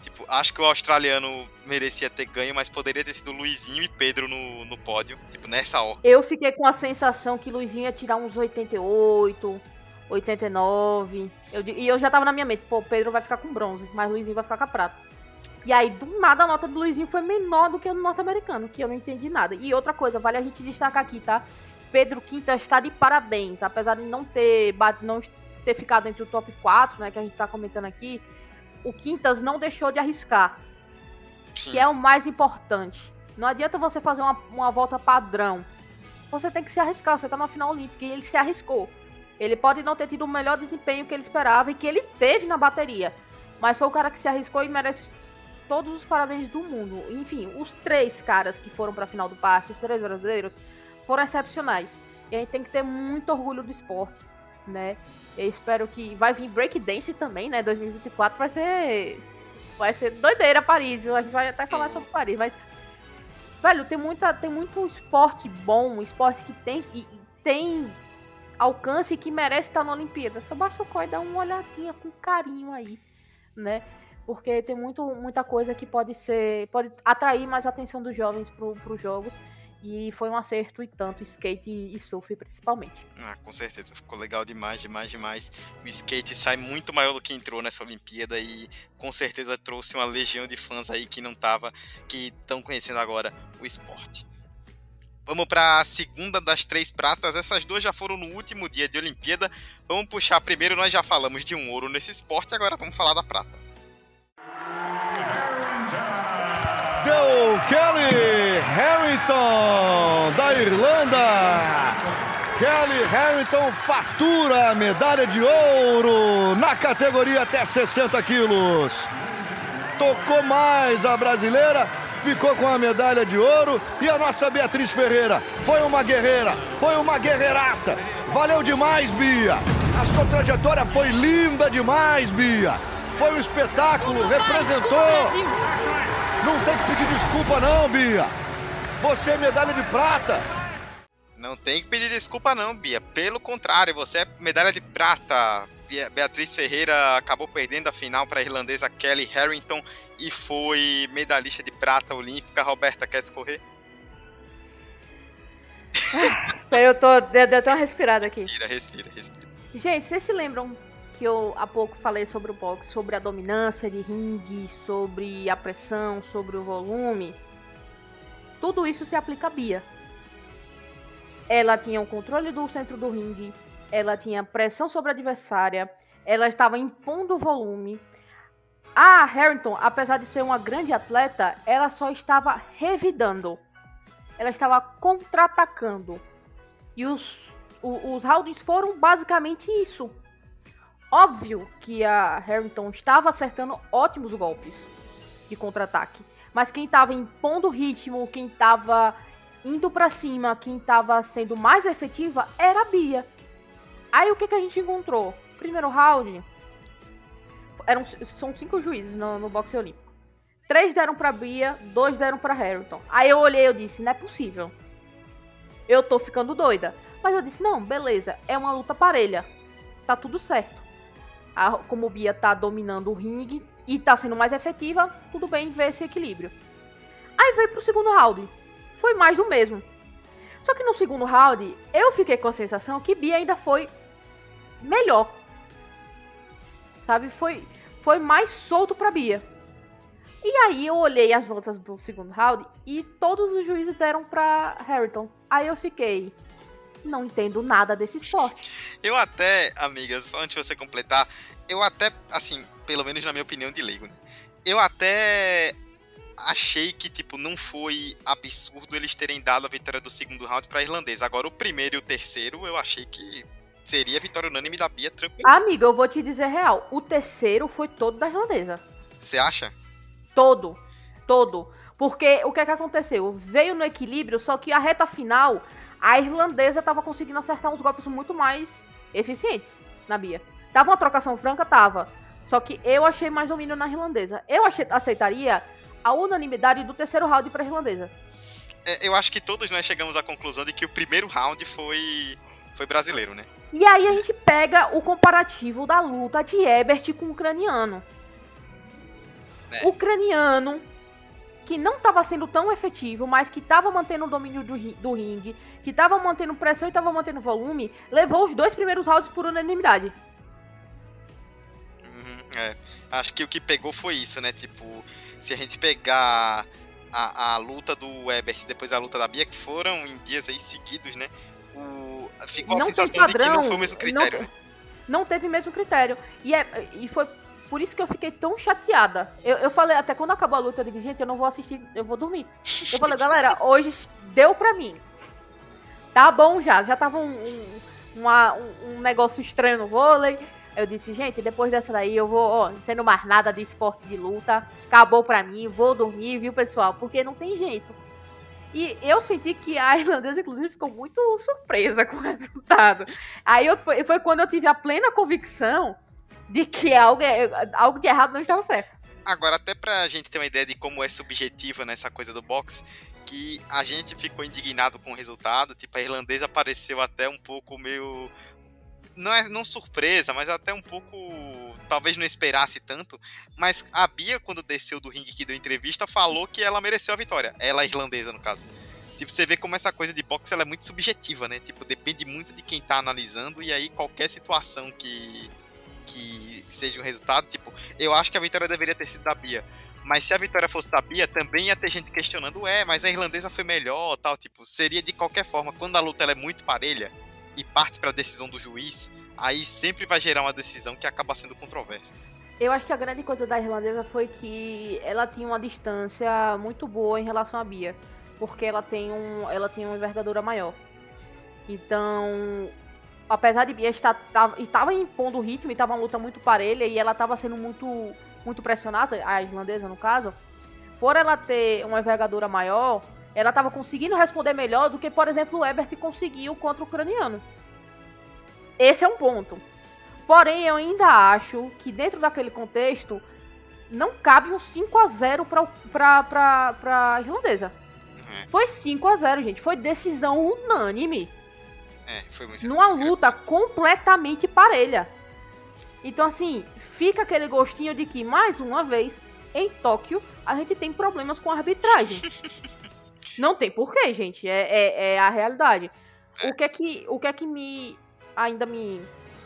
Tipo, acho que o australiano merecia ter ganho, mas poderia ter sido Luizinho e Pedro no, no pódio. Tipo, nessa ordem. Eu fiquei com a sensação que Luizinho ia tirar uns 88, 89. Eu, e eu já tava na minha mente, pô, Pedro vai ficar com bronze, mas Luizinho vai ficar com a prata. E aí, do nada, a nota do Luizinho foi menor do que a do norte-americano, que eu não entendi nada. E outra coisa, vale a gente destacar aqui, tá? Pedro Quinta está de parabéns, apesar de não ter, não ter ficado entre o top 4, né, que a gente tá comentando aqui. O Quintas não deixou de arriscar Sim. que é o mais importante. Não adianta você fazer uma, uma volta padrão. Você tem que se arriscar. Você tá na final olímpica e ele se arriscou. Ele pode não ter tido o melhor desempenho que ele esperava e que ele teve na bateria. Mas foi o cara que se arriscou e merece todos os parabéns do mundo. Enfim, os três caras que foram pra final do parque, os três brasileiros, foram excepcionais. E a gente tem que ter muito orgulho do esporte, né? Eu espero que vai vir breakdance também, né? 2024 vai ser vai ser doideira Paris, viu? A gente vai até falar sobre Paris, mas velho, tem muita tem muito esporte bom, esporte que tem e tem alcance e que merece estar na Olimpíada. Só basta o Coi dar uma olhadinha com carinho aí, né? Porque tem muito, muita coisa que pode ser. pode atrair mais atenção dos jovens para os jogos. E foi um acerto e tanto, skate e, surf principalmente. Ah, com certeza, ficou legal demais, demais, demais. O skate sai muito maior do que entrou nessa Olimpíada e com certeza trouxe uma legião de fãs aí que não tava, que estão conhecendo agora o esporte. Vamos para a segunda das três pratas. Essas duas já foram no último dia de Olimpíada. Vamos puxar primeiro, nós já falamos de um ouro nesse esporte, agora vamos falar da prata. Deu Kelly Harrington, da Irlanda. Kelly Harrington fatura a medalha de ouro na categoria até 60 quilos. Tocou mais a brasileira, ficou com a medalha de ouro. E a nossa Beatriz Ferreira foi uma guerreira, foi uma guerreiraça. Valeu demais, Bia. A sua trajetória foi linda demais, Bia. Foi um espetáculo, representou. Não tem que pedir desculpa não, Bia. Você é medalha de prata. Não tem que pedir desculpa não, Bia. Pelo contrário, você é medalha de prata. Beatriz Ferreira acabou perdendo a final para a irlandesa Kelly Harrington e foi medalhista de prata olímpica. Roberta, quer discorrer? (laughs) Peraí, eu tô. Deu deu até uma respirada aqui. Respira, respira, respira. Gente, vocês se lembram que eu há pouco falei sobre o boxe, sobre a dominância de ringue, sobre a pressão, sobre o volume, tudo isso se aplica a Bia. Ela tinha o controle do centro do ringue, ela tinha pressão sobre a adversária, ela estava impondo o volume. A Harrington, apesar de ser uma grande atleta, ela só estava revidando. Ela estava contra-atacando. E os, os, os rounds foram basicamente isso. Óbvio que a Harrington estava acertando ótimos golpes de contra-ataque. Mas quem estava impondo ritmo, quem estava indo para cima, quem estava sendo mais efetiva era a Bia. Aí o que, que a gente encontrou? Primeiro round, eram, são cinco juízes no, no boxe olímpico. Três deram pra Bia, dois deram pra Harrington. Aí eu olhei e disse, não é possível. Eu tô ficando doida. Mas eu disse, não, beleza, é uma luta parelha. Tá tudo certo. A, como Bia tá dominando o ringue e tá sendo mais efetiva, tudo bem ver esse equilíbrio. Aí veio pro segundo round. Foi mais do mesmo. Só que no segundo round, eu fiquei com a sensação que Bia ainda foi melhor. Sabe? Foi, foi mais solto pra Bia. E aí eu olhei as notas do segundo round e todos os juízes deram pra Harrington. Aí eu fiquei. Não entendo nada desse esporte. Eu até, amigas, só antes de você completar, eu até, assim, pelo menos na minha opinião de leigo, né? eu até achei que, tipo, não foi absurdo eles terem dado a vitória do segundo round pra irlandesa. Agora, o primeiro e o terceiro, eu achei que seria vitória unânime da Bia tranquilo. Amiga, eu vou te dizer real. O terceiro foi todo da irlandesa. Você acha? Todo. Todo. Porque o que é que aconteceu? Veio no equilíbrio, só que a reta final, a irlandesa tava conseguindo acertar uns golpes muito mais eficientes na Bia. Tava uma trocação franca? Tava. Só que eu achei mais domínio na irlandesa. Eu achei, aceitaria a unanimidade do terceiro round pra irlandesa. É, eu acho que todos nós chegamos à conclusão de que o primeiro round foi, foi brasileiro, né? E aí a gente pega o comparativo da luta de Ebert com o ucraniano. É. O ucraniano, que não estava sendo tão efetivo, mas que estava mantendo o domínio do, do ringue, que estava mantendo pressão e estava mantendo volume, levou os dois primeiros rounds por unanimidade. É. Acho que o que pegou foi isso, né? Tipo, se a gente pegar a, a luta do Ebert e depois a luta da Bia, que foram em dias aí seguidos, né? O, ficou Não a sensação de que não padrão, foi o mesmo critério, não- né? Não teve mesmo critério. E, é, e foi por isso que eu fiquei tão chateada. Eu, eu falei, até quando acabou a luta, eu digo, gente, eu não vou assistir, eu vou dormir. Eu falei, galera, (laughs) hoje deu pra mim. Tá bom já, já tava um, um, uma- um- um negócio estranho no vôlei. Eu disse, gente, depois dessa daí eu vou, ó, não tendo mais nada de esporte de luta. Acabou pra mim, vou dormir, viu, pessoal? Porque não tem jeito. E eu senti que a (laughs) irlandesa, inclusive, ficou muito surpresa com o resultado. Aí eu- foi, foi quando eu tive a plena convicção de que algo, é- algo de errado não estava certo. Agora, até pra gente ter uma ideia de como é subjetiva nessa coisa do boxe, que a gente ficou indignado com o resultado, tipo, a irlandesa apareceu até um pouco meio. Não é não surpresa, mas até um pouco. Talvez não esperasse tanto. Mas a Bia, quando desceu do ringue que deu entrevista, falou que ela mereceu a vitória. Ela, a irlandesa, no caso. Tipo, você vê como essa coisa de boxe ela é muito subjetiva, né? Tipo, depende muito de quem tá analisando, e aí qualquer situação que. que seja o resultado, tipo, eu acho que a vitória deveria ter sido da Bia. Mas se a vitória fosse da Bia, também ia ter gente questionando, ué, mas a irlandesa foi melhor, tal, tipo, seria de qualquer forma, quando a luta é muito parelha e parte pra decisão do juiz, aí sempre vai gerar uma decisão que acaba sendo controversa. Eu acho que a grande coisa da irlandesa foi que ela tinha uma distância muito boa em relação à Bia. Porque ela tem, um, ela tem uma envergadura maior. Então, apesar de Bia estar tava, estava impondo o ritmo estava uma luta muito parelha e ela estava sendo muito, muito pressionada, a irlandesa no caso, por ela ter uma envergadura maior, ela estava conseguindo responder melhor do que, por exemplo, o Ebert conseguiu contra o ucraniano. Esse é um ponto. Porém, eu ainda acho que dentro daquele contexto não cabe um 5 a 0 para pra irlandesa. É, Foi 5 a 0 gente. Foi decisão unânime. é foi muito Numa luta completamente parelha. Então, assim, fica aquele gostinho de que, mais uma vez, em Tóquio, a gente tem problemas com a arbitragem. (laughs) Não tem porquê, gente. É, é, é a realidade. O que é que, o que, é que me ainda me,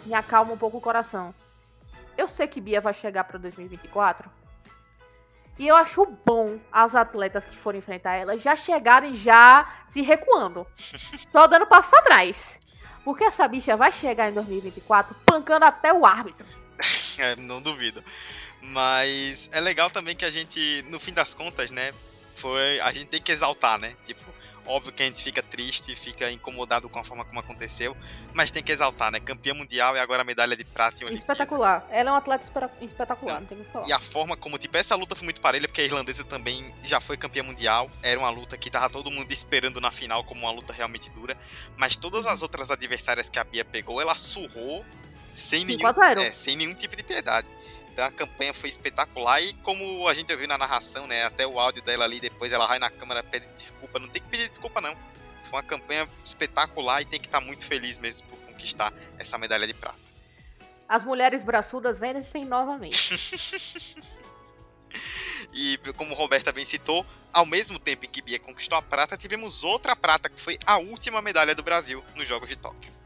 me acalma um pouco o coração? eu sei que Bia vai chegar para 2024. E eu acho bom as atletas que forem enfrentar ela já chegarem já se recuando. (laughs) só dando passo pra trás. Porque essa bicha vai chegar em 2024 pancando até o árbitro. (laughs) É, não duvido. Mas é legal também que a gente, no fim das contas, né? Foi. A gente tem que exaltar, né? Tipo, Óbvio que a gente fica triste, fica incomodado com a forma como aconteceu, mas tem que exaltar, né? Campeã mundial e agora medalha de prata em Olimpíada. Espetacular. Ela é um atleta espetacular, não, não tem o que falar. E a forma como, tipo, essa luta foi muito parelha, porque a irlandesa também já foi campeã mundial. Era uma luta que tava todo mundo esperando na final como uma luta realmente dura. Mas todas as outras adversárias que a Bia pegou, ela surrou sem, nenhum, é, sem nenhum tipo de piedade. Então a campanha foi espetacular e como a gente ouviu na narração, né, até o áudio dela ali, depois ela vai na câmera pede desculpa, não tem que pedir desculpa não. Foi uma campanha espetacular e tem que estar muito feliz mesmo por conquistar essa medalha de prata. As mulheres braçudas vencem novamente. (laughs) e como Roberta bem citou, ao mesmo tempo em que Bia conquistou a prata, tivemos outra prata, que foi a última medalha do Brasil nos Jogos de Tóquio.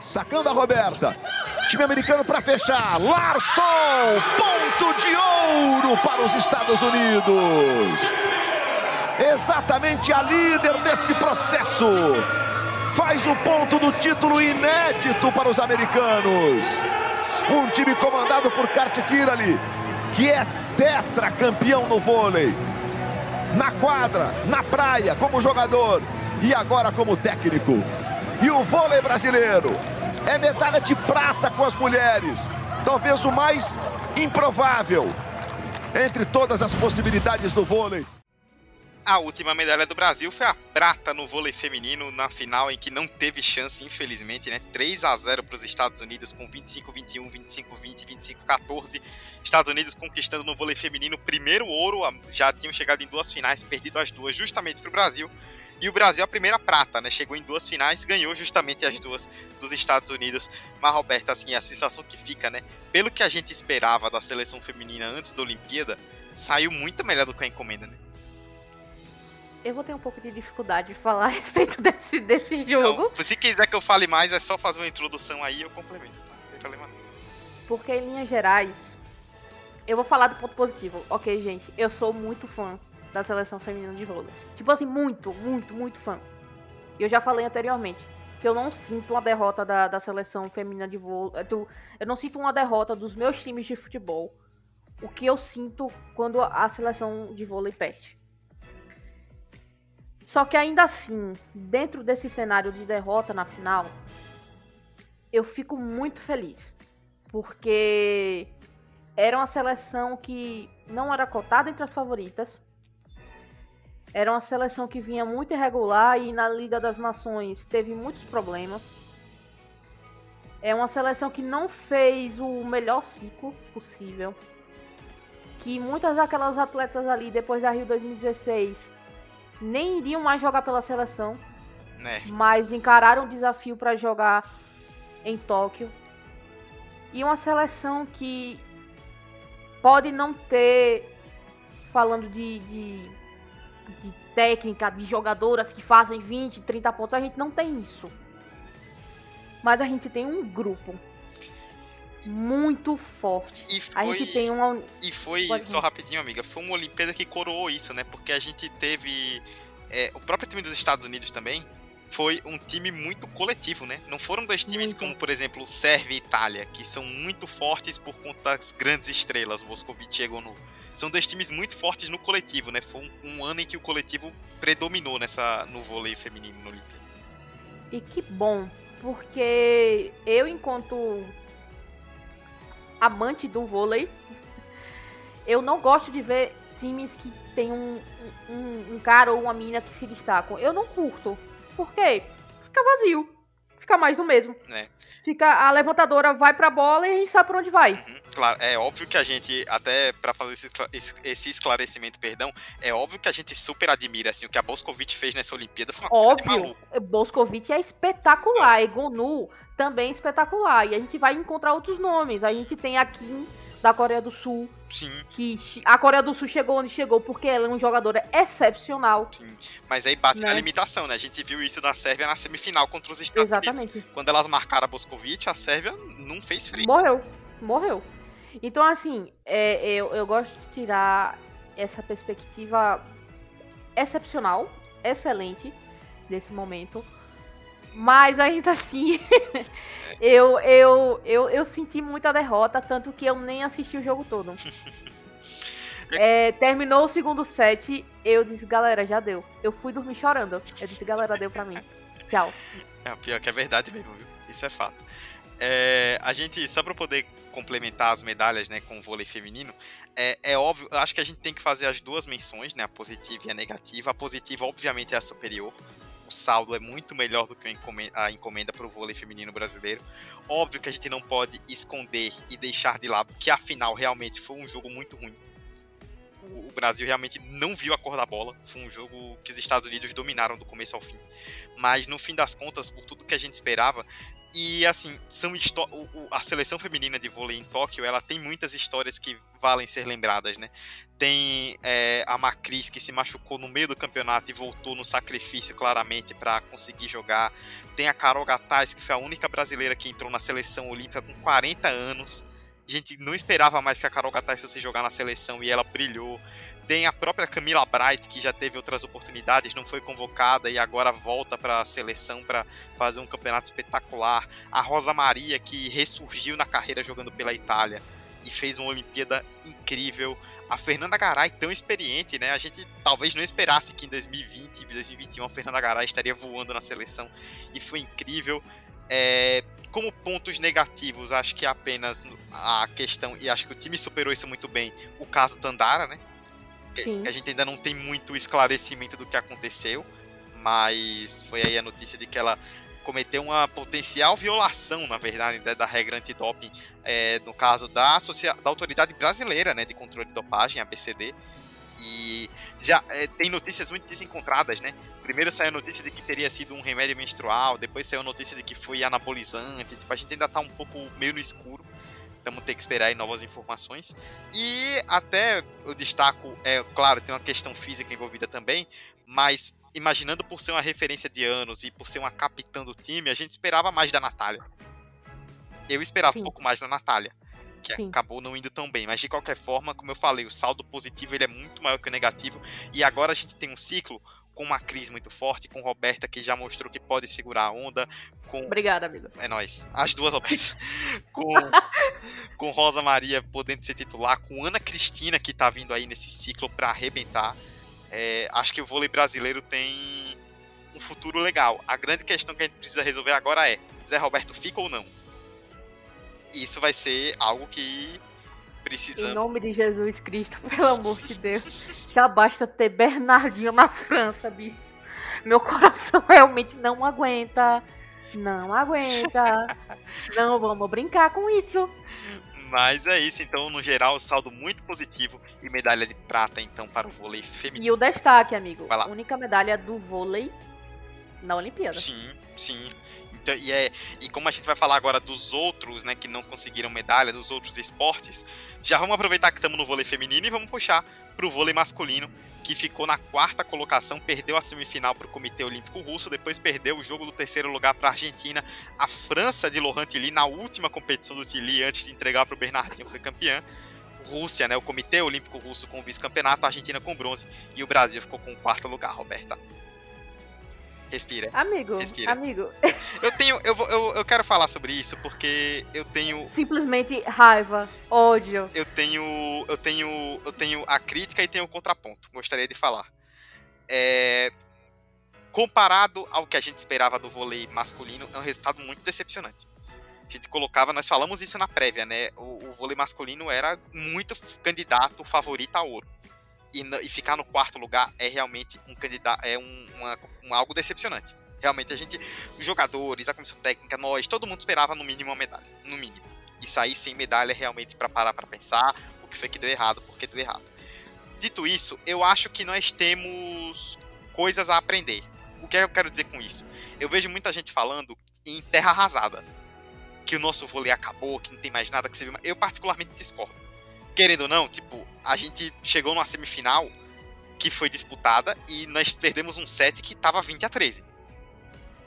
Sacando a Roberta. Time americano para fechar. Larson, ponto de ouro para os Estados Unidos. Exatamente a líder desse processo. Faz o ponto do título inédito para os americanos. Um time comandado por Kart Kirali, que é tetracampeão no vôlei. Na quadra, na praia, como jogador e agora como técnico. E o vôlei brasileiro é medalha de prata com as mulheres. Talvez o mais improvável entre todas as possibilidades do vôlei. A última medalha do Brasil foi a prata no vôlei feminino na final em que não teve chance, infelizmente, né? 3 a 0 para os Estados Unidos com 25-21, 25-20, 25-14. Estados Unidos conquistando no vôlei feminino primeiro ouro, já tinham chegado em duas finais, perdido as duas justamente para o Brasil. E o Brasil a primeira prata, né? Chegou em duas finais, ganhou justamente as duas dos Estados Unidos. Mas, Roberto, assim, a sensação que fica, né? Pelo que a gente esperava da seleção feminina antes da Olimpíada, saiu muito melhor do que a encomenda, né? Eu vou ter um pouco de dificuldade de falar a respeito (laughs) desse, desse jogo. Então, se quiser que eu fale mais, é só fazer uma introdução aí e eu complemento, tá? Não tem problema não. Porque em linhas gerais, eu vou falar do ponto positivo. Ok, gente, eu sou muito fã da seleção feminina de vôlei. Tipo assim, muito, muito, muito fã. E eu já falei anteriormente que eu não sinto uma derrota da, da seleção feminina de vôlei. Eu não sinto uma derrota dos meus times de futebol. O que eu sinto quando a seleção de vôlei perde. Só que ainda assim, dentro desse cenário de derrota na final, eu fico muito feliz. Porque era uma seleção que não era cotada entre as favoritas. Era uma seleção que vinha muito irregular e na Liga das Nações teve muitos problemas. É uma seleção que não fez o melhor ciclo possível. Que muitas daquelas atletas ali, depois da Rio 2016, nem iriam mais jogar pela seleção. Né? Mas encararam o desafio para jogar em Tóquio. E uma seleção que pode não ter, falando de, de de técnica, de jogadoras que fazem 20, 30 pontos. A gente não tem isso. Mas a gente tem um grupo muito forte. E foi, a gente tem uma. E foi, Pode só rapidinho, amiga, foi uma Olimpíada que coroou isso, né? Porque a gente teve. É, o próprio time dos Estados Unidos também foi um time muito coletivo, né? Não foram dois times muito. como, por exemplo, Sérvia e Itália, que são muito fortes por conta das grandes estrelas. Moscovite chegou no, são dois times muito fortes no coletivo, né? Foi um, um ano em que o coletivo predominou nessa, no vôlei feminino no Olimpíada. E que bom, porque eu, enquanto amante do vôlei, (laughs) eu não gosto de ver times que tem um, um, um cara ou uma mina que se destacam. Eu não curto. Por quê? Fica vazio. Fica mais do mesmo. É. Fica a levantadora vai pra bola e a gente sabe por onde vai. Uhum, claro, é óbvio que a gente, até para fazer esse, esse, esclarecimento, perdão, é óbvio que a gente super admira, assim, o que a Boscovich fez nessa Olimpíada foi uma Óbvio, Boscovich é espetacular, Egonu também espetacular, e a gente vai encontrar outros nomes, a gente tem a Kim da Coreia do Sul. Sim. Que a Coreia do Sul chegou onde chegou porque ela é uma jogadora excepcional. Sim. Mas aí bate né? na limitação, né? A gente viu isso da Sérvia na semifinal contra os Estados Exatamente. Unidos. Quando elas marcaram a Boscovite, a Sérvia não fez frio. Morreu. morreu. Então, assim, é, eu, eu gosto de tirar essa perspectiva excepcional, excelente desse momento. Mas ainda assim, (laughs) eu, eu, eu, eu senti muita derrota, tanto que eu nem assisti o jogo todo. (laughs) É, terminou o segundo set, eu disse, galera, já deu. Eu fui dormir chorando. Eu disse, galera, deu pra mim. Tchau. É, pior que é verdade mesmo, viu? Isso é fato. É, a gente, só pra poder complementar as medalhas, né, com o vôlei feminino, é, é óbvio, acho que a gente tem que fazer as duas menções, né, a positiva e a negativa. A positiva, obviamente, é a superior. O saldo é muito melhor do que a encomenda para o vôlei feminino brasileiro. Óbvio que a gente não pode esconder e deixar de lado que a final realmente foi um jogo muito ruim o Brasil realmente não viu a cor da bola. Foi um jogo que os Estados Unidos dominaram do começo ao fim. Mas no fim das contas, por tudo que a gente esperava, e assim, são a seleção feminina de vôlei em Tóquio, ela tem muitas histórias que valem ser lembradas, né? Tem é, a Macris que se machucou no meio do campeonato e voltou no sacrifício claramente para conseguir jogar. Tem a Carol Gataz, que foi a única brasileira que entrou na seleção olímpica com 40 anos a gente não esperava mais que a Carol Gattai fosse jogar na seleção e ela brilhou. Tem a própria Camila Bright, que já teve outras oportunidades, não foi convocada e agora volta para a seleção para fazer um campeonato espetacular. A Rosa Maria, que ressurgiu na carreira jogando pela Itália e fez uma Olimpíada incrível. A Fernanda Garay, tão experiente, né? A gente talvez não esperasse que em 2020, 2021, a Fernanda Garay estaria voando na seleção e foi incrível. É, como pontos negativos, acho que apenas a questão, e acho que o time superou isso muito bem, o caso Tandara, né? Que a gente ainda não tem muito esclarecimento do que aconteceu, mas foi aí a notícia de que ela cometeu uma potencial violação, na verdade, né, da regra antidoping, é, no caso da, da Autoridade Brasileira né, de Controle de Dopagem, a BCD, e já é, tem notícias muito desencontradas, né? Primeiro saiu a notícia de que teria sido um remédio menstrual, depois saiu a notícia de que foi anabolizante. Tipo, a gente ainda tá um pouco meio no escuro. Então vamos ter que esperar aí novas informações. E até eu destaco, é claro, tem uma questão física envolvida também, mas imaginando por ser uma referência de anos e por ser uma capitã do time, a gente esperava mais da Natália. Eu esperava Sim. um pouco mais da Natália que Sim. acabou não indo tão bem. Mas de qualquer forma, como eu falei, o saldo positivo ele é muito maior que o negativo. E agora a gente tem um ciclo com uma crise muito forte, com Roberta que já mostrou que pode segurar a onda. Com... Obrigada, amigo. É nós. As duas Robertas. (laughs) com, com Rosa Maria podendo ser titular, com Ana Cristina que tá vindo aí nesse ciclo para arrebentar. É, acho que o vôlei brasileiro tem um futuro legal. A grande questão que a gente precisa resolver agora é: Zé Roberto fica ou não? isso vai ser algo que precisa. Em nome de Jesus Cristo, (laughs) pelo amor de Deus. Já basta ter Bernardinho na França, bicho. Meu coração (laughs) realmente não aguenta. Não aguenta. não vamos brincar com isso. Mas é isso, então, no geral, saldo muito positivo e medalha de prata, então, para o vôlei feminino. E o destaque, amigo. Única medalha do vôlei na Olimpíada. Sim, sim. Então, e, é, e como a gente vai falar agora dos outros, né, que não conseguiram medalha, dos outros esportes, já vamos aproveitar que estamos no vôlei feminino e vamos puxar para o vôlei masculino, que ficou na quarta colocação, perdeu a semifinal para o Comitê Olímpico Russo, depois perdeu o jogo do terceiro lugar para a Argentina. A França de Laurent Tilly, na última competição do Tilly, antes de entregar para o Bernardinho ser campeã. Rússia, né, o Comitê Olímpico Russo com o vice-campeonato, a Argentina com bronze e o Brasil ficou com o quarto lugar, Roberta. Respira. Amigo, Respira. amigo. (laughs) Eu tenho. Eu, eu, eu quero falar sobre isso porque eu tenho. Simplesmente raiva, ódio. Eu tenho. Eu tenho. Eu tenho a crítica e tenho o contraponto. Gostaria de falar. É, comparado ao que a gente esperava do vôlei masculino, é um resultado muito decepcionante. A gente colocava, nós falamos isso na prévia, né? O, o vôlei masculino era muito candidato favorito a ouro e, e, ficar no quarto lugar é realmente um candidato, é um, uma, um, algo decepcionante. Realmente a gente, os jogadores, a comissão técnica, nós, todo mundo esperava no mínimo uma medalha, no mínimo. E sair sem medalha realmente para parar para pensar o que foi que deu errado, por que deu errado. Dito isso, eu acho que nós temos coisas a aprender. O que é eu quero dizer com isso? Eu vejo muita gente falando em terra arrasada, que o nosso vôlei acabou, que não tem mais nada que se. Eu particularmente discordo querendo ou não, tipo, a gente chegou numa semifinal que foi disputada e nós perdemos um set que tava 20 a 13.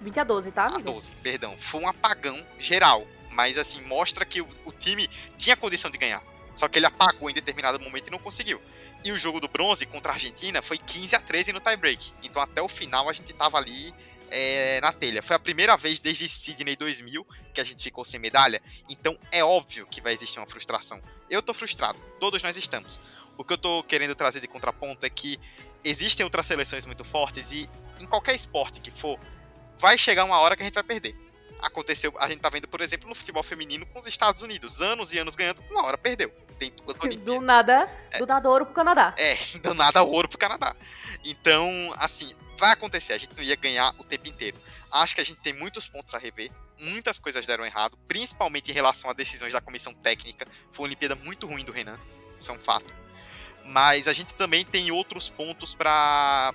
20 a 12, tá, amigo? A 12, perdão. Foi um apagão geral. mas assim, mostra que o, o time tinha condição de ganhar. Só que ele apagou em determinado momento e não conseguiu. E o jogo do bronze contra a Argentina foi 15 a 13 no tie-break. Então até o final a gente tava ali é, na telha. Foi a primeira vez desde Sydney 2000 que a gente ficou sem medalha. Então é óbvio que vai existir uma frustração. Eu tô frustrado, todos nós estamos. O que eu tô querendo trazer de contraponto é que existem outras seleções muito fortes e em qualquer esporte que for, vai chegar uma hora que a gente vai perder. Aconteceu, a gente tá vendo, por exemplo, no futebol feminino com os Estados Unidos, anos e anos ganhando, uma hora perdeu. Tem duas Do nada, do nada ouro pro Canadá. É, (laughs) do nada ouro pro Canadá. Então, assim, vai acontecer, a gente não ia ganhar o tempo inteiro. Acho que a gente tem muitos pontos a rever, muitas coisas deram errado, principalmente em relação a decisões da comissão técnica. Foi uma Olimpíada muito ruim do Renan, isso é um fato. Mas a gente também tem outros pontos para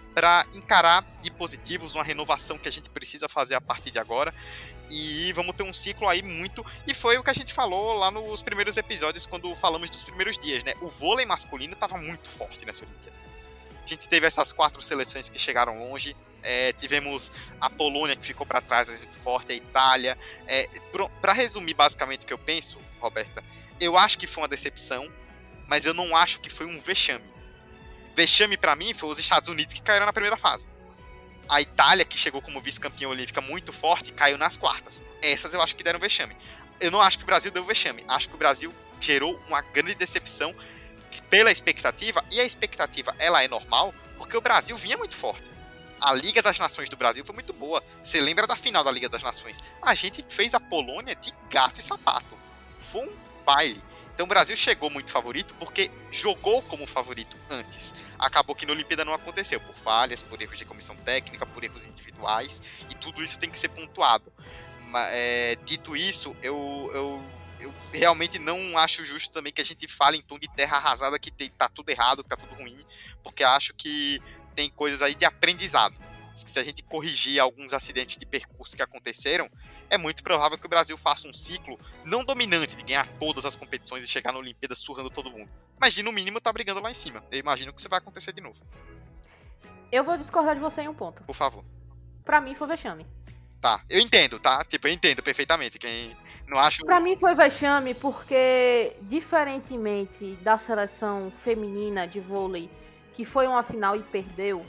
encarar de positivos, uma renovação que a gente precisa fazer a partir de agora. E vamos ter um ciclo aí muito. E foi o que a gente falou lá nos primeiros episódios, quando falamos dos primeiros dias, né? O vôlei masculino estava muito forte nessa Olimpíada. A gente teve essas quatro seleções que chegaram longe. É, tivemos a Polônia que ficou para trás, muito forte, a Itália. É, para resumir basicamente o que eu penso, Roberta, eu acho que foi uma decepção, mas eu não acho que foi um vexame. Vexame para mim foi os Estados Unidos que caíram na primeira fase. A Itália, que chegou como vice-campeã olímpica muito forte, caiu nas quartas. Essas eu acho que deram vexame. Eu não acho que o Brasil deu vexame. Acho que o Brasil gerou uma grande decepção pela expectativa, e a expectativa ela é normal, porque o Brasil vinha muito forte. A Liga das Nações do Brasil foi muito boa. Você lembra da final da Liga das Nações? A gente fez a Polônia de gato e sapato. Foi um baile. Então o Brasil chegou muito favorito porque jogou como favorito antes. Acabou que na Olimpíada não aconteceu, por falhas, por erros de comissão técnica, por erros individuais, e tudo isso tem que ser pontuado. É, dito isso, eu, eu eu realmente não acho justo também que a gente fale em tom de terra arrasada que tá tudo errado, que tá tudo ruim, porque acho que tem coisas aí de aprendizado. Que se a gente corrigir alguns acidentes de percurso que aconteceram, é muito provável que o Brasil faça um ciclo não dominante de ganhar todas as competições e chegar na Olimpíada surrando todo mundo. Mas de no mínimo tá brigando lá em cima. Eu imagino que isso vai acontecer de novo. Eu vou discordar de você em um ponto. Por favor. Pra mim foi vexame. Tá, eu entendo, tá? Tipo, eu entendo perfeitamente. Quem não acho. Pra mim foi vexame porque, diferentemente da seleção feminina de vôlei, que foi uma final e perdeu,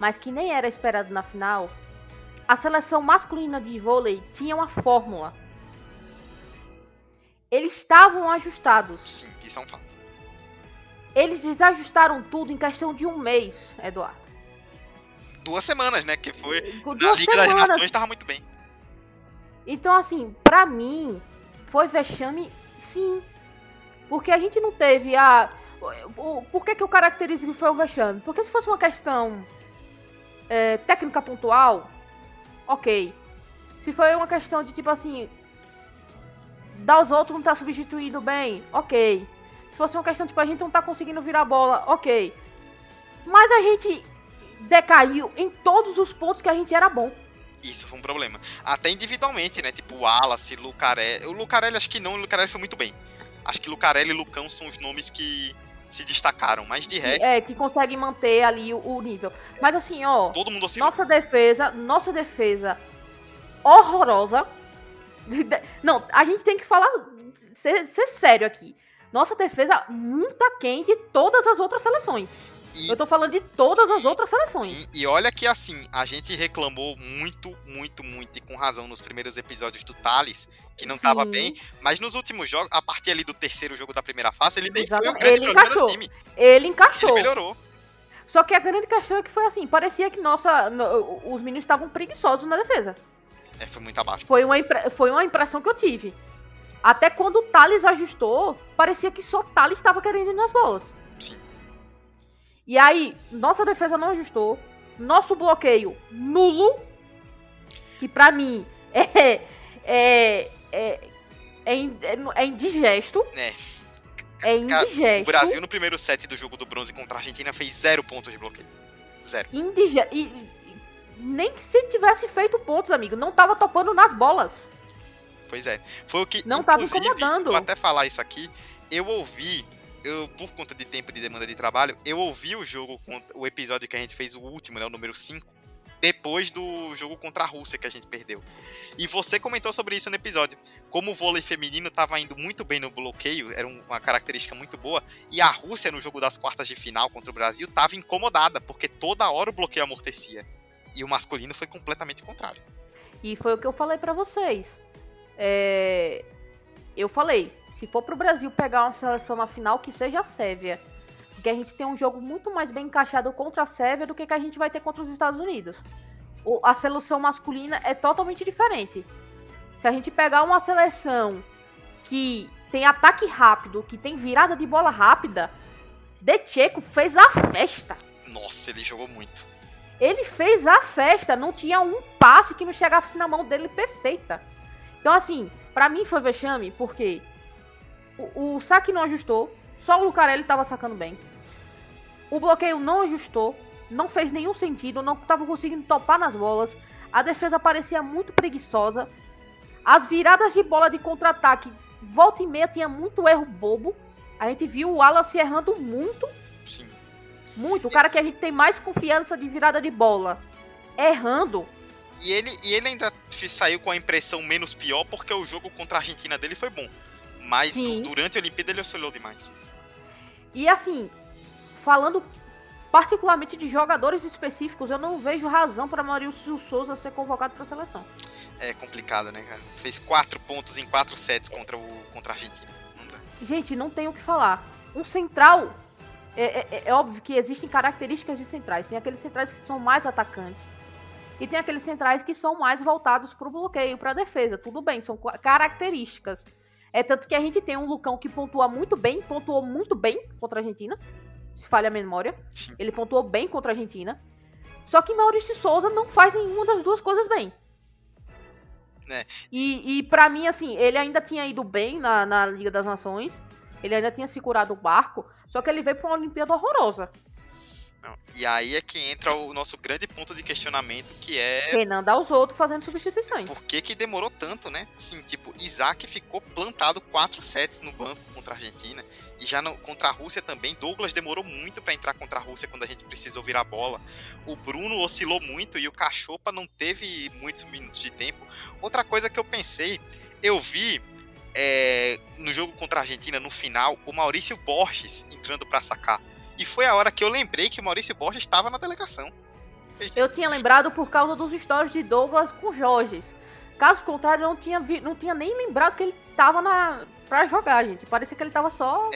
mas que nem era esperado na final, a seleção masculina de vôlei tinha uma fórmula. Eles estavam ajustados. Sim, isso é um fato. Eles desajustaram tudo em questão de um mês, Eduardo. Duas semanas, né? Que foi. Duas na Liga semanas. das Nações tava muito bem. Então, assim, pra mim, foi vexame, sim. Porque a gente não teve a. Por que, que eu caracterizo que foi um vexame? Porque se fosse uma questão é, técnica pontual, ok. Se foi uma questão de tipo assim. Dar os outros não tá substituindo bem, ok. Se fosse uma questão tipo a gente não tá conseguindo virar a bola, ok. Mas a gente decaiu em todos os pontos que a gente era bom. Isso foi um problema. Até individualmente, né? Tipo Wallace, Lucarelli. O Lucarelli acho que não, o Lucarelli foi muito bem. Acho que Lucarelli e Lucão são os nomes que se destacaram, mas de resto, É, que consegue manter ali o, o nível. Mas assim, ó, todo mundo oscilou. nossa defesa, nossa defesa horrorosa. (laughs) Não, a gente tem que falar, ser, ser sério aqui. Nossa defesa muito aquém de todas as outras seleções. E- Eu tô falando de todas as outras seleções. Sim, e olha que assim, a gente reclamou muito, muito, muito, e com razão nos primeiros episódios do Thales, que não tava Sim. bem, mas nos últimos jogos, a partir ali do terceiro jogo da primeira fase, ele nem foi o grande Ele encaixou. time. Ele Ele encaixou. melhorou. Só que a grande questão é que foi assim, parecia que nossa, no- os meninos estavam preguiçosos na defesa. É, foi muito abaixo. Foi uma, foi uma impressão que eu tive. Até quando o Thales ajustou, parecia que só o Thales estava querendo ir nas bolas. Sim. E aí, nossa defesa não ajustou. Nosso bloqueio nulo. Que pra mim (laughs) é. É. É, é, in- é indigesto. É. É indigesto. O Brasil no primeiro set do jogo do bronze contra a Argentina fez zero pontos de bloqueio. Zero. Indige... E, e- nem se tivesse feito pontos, amigo. Não tava topando nas bolas. Pois é. Foi o que. Não tava incomodando. Vou até falar isso aqui. Eu ouvi. Eu, por conta de tempo e de demanda de trabalho, eu ouvi o jogo, o episódio que a gente fez, o último, né? O número 5. Depois do jogo contra a Rússia que a gente perdeu. E você comentou sobre isso no episódio. Como o vôlei feminino estava indo muito bem no bloqueio, era uma característica muito boa, e a Rússia no jogo das quartas de final contra o Brasil estava incomodada, porque toda hora o bloqueio amortecia. E o masculino foi completamente contrário. E foi o que eu falei para vocês. É... Eu falei, se for pro Brasil pegar uma seleção na final, que seja a Sérvia. Porque a gente tem um jogo muito mais bem encaixado contra a Sérvia do que, que a gente vai ter contra os Estados Unidos. O, a seleção masculina é totalmente diferente. Se a gente pegar uma seleção que tem ataque rápido, que tem virada de bola rápida, Decheco fez a festa. Nossa, ele jogou muito. Ele fez a festa, não tinha um passe que não chegasse na mão dele perfeita. Então, assim, para mim foi vexame, porque o, o saque não ajustou. Só o Lucarelli tava sacando bem. O bloqueio não ajustou. Não fez nenhum sentido. Não tava conseguindo topar nas bolas. A defesa parecia muito preguiçosa. As viradas de bola de contra-ataque, volta e meia, tinha muito erro bobo. A gente viu o Wallace errando muito. Sim. Muito. O cara que a gente tem mais confiança de virada de bola. Errando. E ele, e ele ainda saiu com a impressão menos pior porque o jogo contra a Argentina dele foi bom. Mas Sim. durante a Olimpíada ele oscilou demais. E assim, falando particularmente de jogadores específicos, eu não vejo razão para Maurício Souza ser convocado para a seleção. É complicado, né, cara? Fez quatro pontos em quatro sets contra, o, contra a Argentina. Não dá. Gente, não tem o que falar. Um central. É, é- é óbvio que existem características de centrais. Tem aqueles centrais que são mais atacantes. E tem aqueles centrais que são mais voltados para o bloqueio, para a defesa. Tudo bem, são ca- características. É tanto que a gente tem um Lucão que pontua muito bem, pontuou muito bem contra a Argentina. Se falha a memória. Sim. Ele pontuou bem contra a Argentina. Só que Maurício Souza não faz nenhuma das duas coisas bem. É. E, e para mim, assim, ele ainda tinha ido bem na, na Liga das Nações. Ele ainda tinha segurado o barco. Só que ele veio pra uma Olimpíada horrorosa. Não. E aí é que entra o nosso grande ponto de questionamento, que é Renan dá os outros fazendo substituições. por que, que demorou tanto, né? Assim, tipo, Isaac ficou plantado quatro sets no banco contra a Argentina. E já no- contra a Rússia também. Douglas demorou muito pra entrar contra a Rússia quando a gente precisou virar a bola. O Bruno oscilou muito e o Cachopa não teve muitos minutos de tempo. Outra coisa que eu pensei, eu vi é, no jogo contra a Argentina, no final, o Maurício Borges entrando pra sacar. E foi a hora que eu lembrei que o Maurício Borges estava na delegação. Eu tinha lembrado por causa dos stories de Douglas com Jorges. Caso contrário, eu não tinha, vi- não tinha nem lembrado que ele tava na pra jogar, gente. Parecia que ele tava só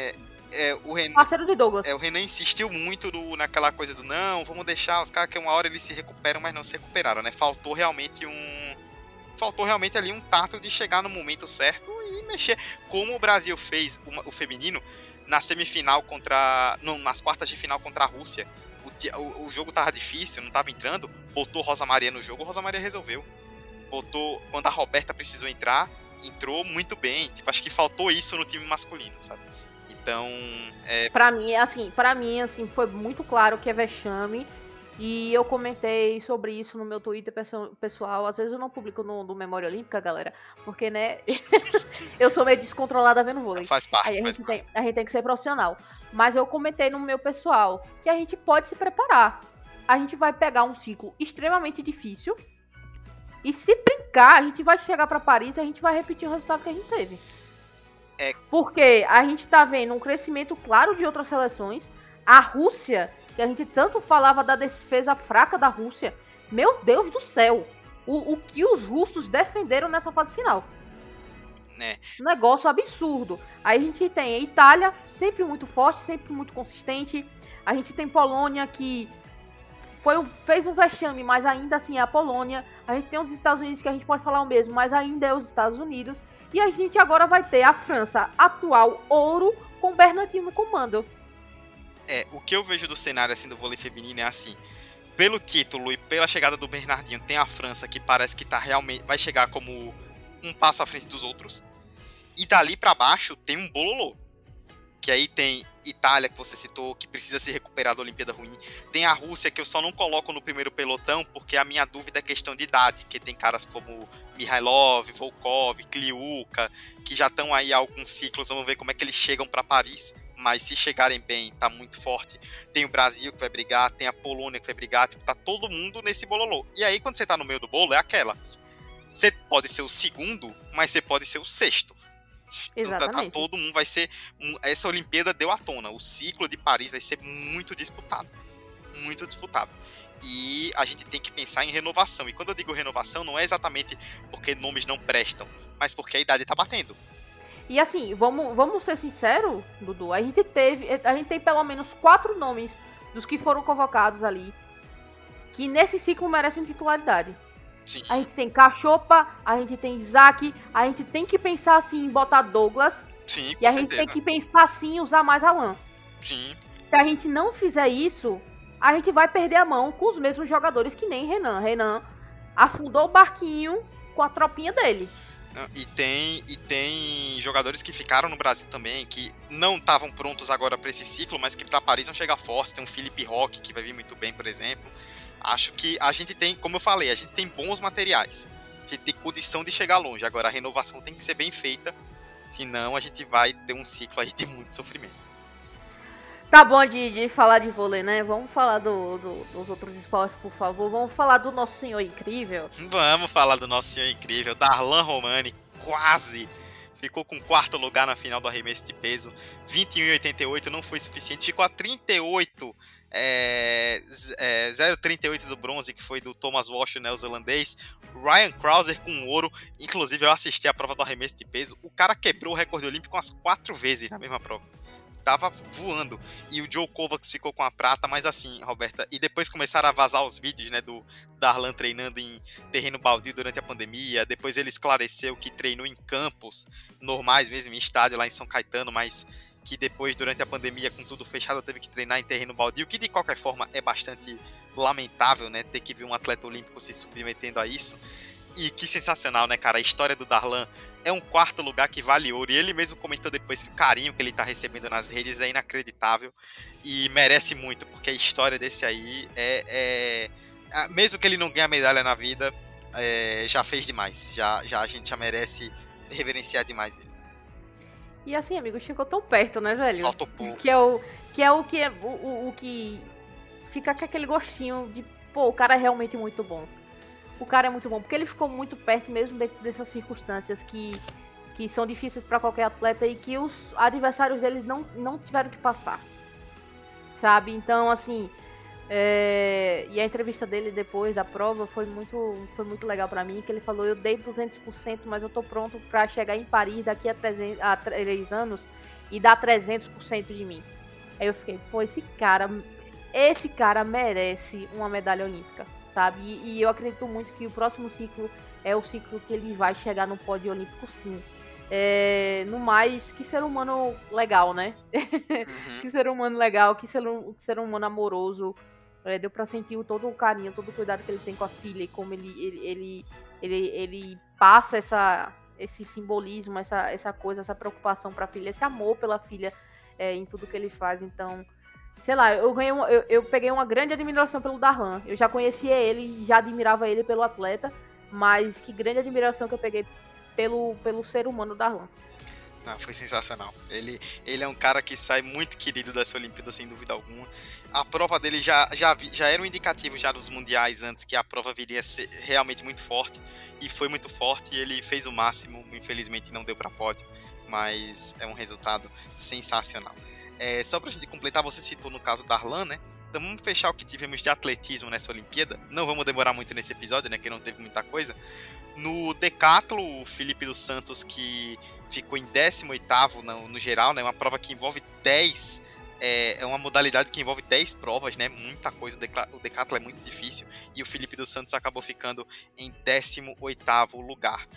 É, o Renan, parceiro de Douglas. É, o Renan insistiu muito no- naquela coisa do não, vamos deixar os caras que uma hora eles se recuperam, mas não se recuperaram, né? Faltou realmente um. Faltou realmente ali um tato de chegar no momento certo e mexer. Como o Brasil fez o feminino na semifinal contra. nas quartas de final contra a Rússia. O- o jogo tava difícil, não tava entrando. Botou Rosa Maria no jogo, Rosa Maria resolveu. Botou. Quando a Roberta precisou entrar, entrou muito bem. Tipo, acho que faltou isso no time masculino, sabe? Então, é, Pra mim, assim, para mim, assim, foi muito claro que é vexame. E eu comentei sobre isso no meu Twitter pesso- pessoal. Às vezes eu não publico no, no Memória Olímpica, galera. Porque, né, (laughs) eu sou meio descontrolada vendo vôlei. faz parte. Aí a faz gente, parte. tem, a gente tem que ser profissional. Mas eu comentei no meu pessoal que a gente pode se preparar. A gente vai pegar um ciclo extremamente difícil. E se brincar, a gente vai chegar pra Paris e a gente vai repetir o resultado que a gente teve. É. Porque a gente tá vendo um crescimento claro de outras seleções. A Rússia, que a gente tanto falava da defesa fraca da Rússia. Meu Deus do céu! O, o que os russos defenderam nessa fase final? né? Um negócio absurdo. Aí a gente tem a Itália, sempre muito forte, sempre muito consistente. A gente tem Polônia, que foi um- fez um vexame, mas ainda assim é a Polônia. A gente tem os Estados Unidos, que a gente pode falar o mesmo, mas ainda é os Estados Unidos. E a gente agora vai ter a França, atual ouro, com Bernardino no comando. É, o que eu vejo do cenário assim do vôlei feminino é assim. Pelo título e pela chegada do Bernardinho, tem a França que parece que tá realmente vai chegar como um passo à frente dos outros. E dali pra baixo tem um bololô. Que aí tem Itália que você citou, que precisa se recuperar da Olimpíada ruim. Tem a Rússia que eu só não coloco no primeiro pelotão, porque a minha dúvida é questão de idade, que tem caras como Mihailov, Volkov, Kliuka, que já estão aí há alguns ciclos, vamos ver como é que eles chegam pra Paris. Mas se chegarem bem, tá muito forte. Tem o Brasil que vai brigar, tem a Polônia que vai brigar, tipo, tá todo mundo nesse bololô. E aí, quando você tá no meio do bolo, é aquela. Você pode ser o segundo, mas você pode ser o sexto. Exatamente. Então, tá, tá, todo mundo vai ser. Essa Olimpíada deu à tona. O ciclo de Paris vai ser muito disputado. Muito disputado. E a gente tem que pensar em renovação. E quando eu digo renovação, não é exatamente porque nomes não prestam, mas porque a idade tá batendo. E assim, vamos, vamos ser sinceros, Dudu, a gente teve, a gente tem pelo menos quatro nomes dos que foram convocados ali que nesse ciclo merecem titularidade. Sim. A gente tem Cachopa, a gente tem Isaac, a gente tem que pensar assim em botar Douglas. Sim, e a gente tem que pensar assim em usar mais Alan. Sim. Se a gente não fizer isso, a gente vai perder a mão com os mesmos jogadores que nem Renan. Renan afundou o barquinho com a tropinha dele. E tem, e tem jogadores que ficaram no Brasil também, que não estavam prontos agora para esse ciclo, mas que para Paris vão chegar forte. Tem um Felipe Roque que vai vir muito bem, por exemplo. Acho que a gente tem, como eu falei, a gente tem bons materiais. A gente tem condição de chegar longe. Agora a renovação tem que ser bem feita, senão a gente vai ter um ciclo aí de muito sofrimento. Tá bom de, de falar de vôlei, né? Vamos falar do, do, dos outros esportes, por favor. Vamos falar do nosso senhor incrível. Vamos falar do nosso senhor incrível, Darlan Romani, quase ficou com quarto lugar na final do arremesso de peso. 21,88 não foi suficiente, ficou a 38 é, é, 0,38 do bronze, que foi do Thomas Walsh, neozelandês. Ryan Krauser com ouro. Inclusive, eu assisti a prova do arremesso de peso. O cara quebrou o recorde olímpico umas quatro vezes na mesma prova tava voando. E o Joe Kovacs ficou com a prata, mas assim, Roberta. E depois começaram a vazar os vídeos, né, do Darlan treinando em terreno baldio durante a pandemia. Depois ele esclareceu que treinou em campos normais mesmo, em estádio lá em São Caetano, mas que depois, durante a pandemia, com tudo fechado, teve que treinar em terreno baldio, que de qualquer forma é bastante lamentável, né, ter que ver um atleta olímpico se submetendo a isso. E que sensacional, né, cara? A história do Darlan é um quarto lugar que vale ouro. E ele mesmo comentou depois que o carinho que ele tá recebendo nas redes é inacreditável e merece muito, porque a história desse aí é. é mesmo que ele não ganhe a medalha na vida, é, já fez demais. Já, já a gente já merece reverenciar demais ele. E assim, amigo, chegou tão perto, né, velho? Faltou pouco. Que é o que é o que é o, o, o que fica com aquele gostinho de, pô, o cara é realmente muito bom o cara é muito bom, porque ele ficou muito perto mesmo dessas circunstâncias que, que são difíceis para qualquer atleta e que os adversários deles não, não tiveram que passar. Sabe? Então, assim. É... E a entrevista dele depois da prova foi muito, foi muito legal para mim, que ele falou, eu dei 200%, mas eu tô pronto para chegar em Paris daqui a, 300, a 3 anos e dar 300% de mim. Aí eu fiquei, pô, esse cara, esse cara merece uma medalha olímpica sabe? E, e, eu acredito muito que o próximo ciclo é o ciclo que ele vai chegar no pódio olímpico, sim. É, no mais, que ser humano legal, né? Uhum. (laughs) que ser humano legal, que ser, que ser humano amoroso. É, deu pra sentir todo o carinho, todo o cuidado que ele tem com a filha e como ele, ele, ele, ele, ele passa essa, esse simbolismo, essa, essa coisa, essa preocupação pra filha, esse amor pela filha é, em tudo que ele faz. Então, sei lá, eu ganhei uma, eu, eu, peguei uma grande admiração pelo Darlan. Eu já conhecia ele, já admirava ele pelo atleta, mas que grande admiração que eu peguei pelo, pelo ser humano Darlan. Não, foi sensacional. Ele, ele é um cara que sai muito querido dessa Olimpíada, sem dúvida alguma. A prova dele já, já, já era um indicativo já dos mundiais antes que a prova viria a ser realmente muito forte. E foi muito forte ele fez o máximo. Infelizmente não deu para pódio, mas é um resultado sensacional. É, só pra gente completar, você citou no caso da Arlan, né? Então vamos fechar o que tivemos de atletismo nessa Olimpíada. Não vamos demorar muito nesse episódio, né? Que não teve muita coisa. No decatlo, o Felipe dos Santos, que ficou em 18 no, no geral, né? Uma prova que envolve 10 é, é, uma modalidade que envolve 10 provas, né? Muita coisa. O decatlo é muito difícil. E o Felipe dos Santos acabou ficando em 18 lugar.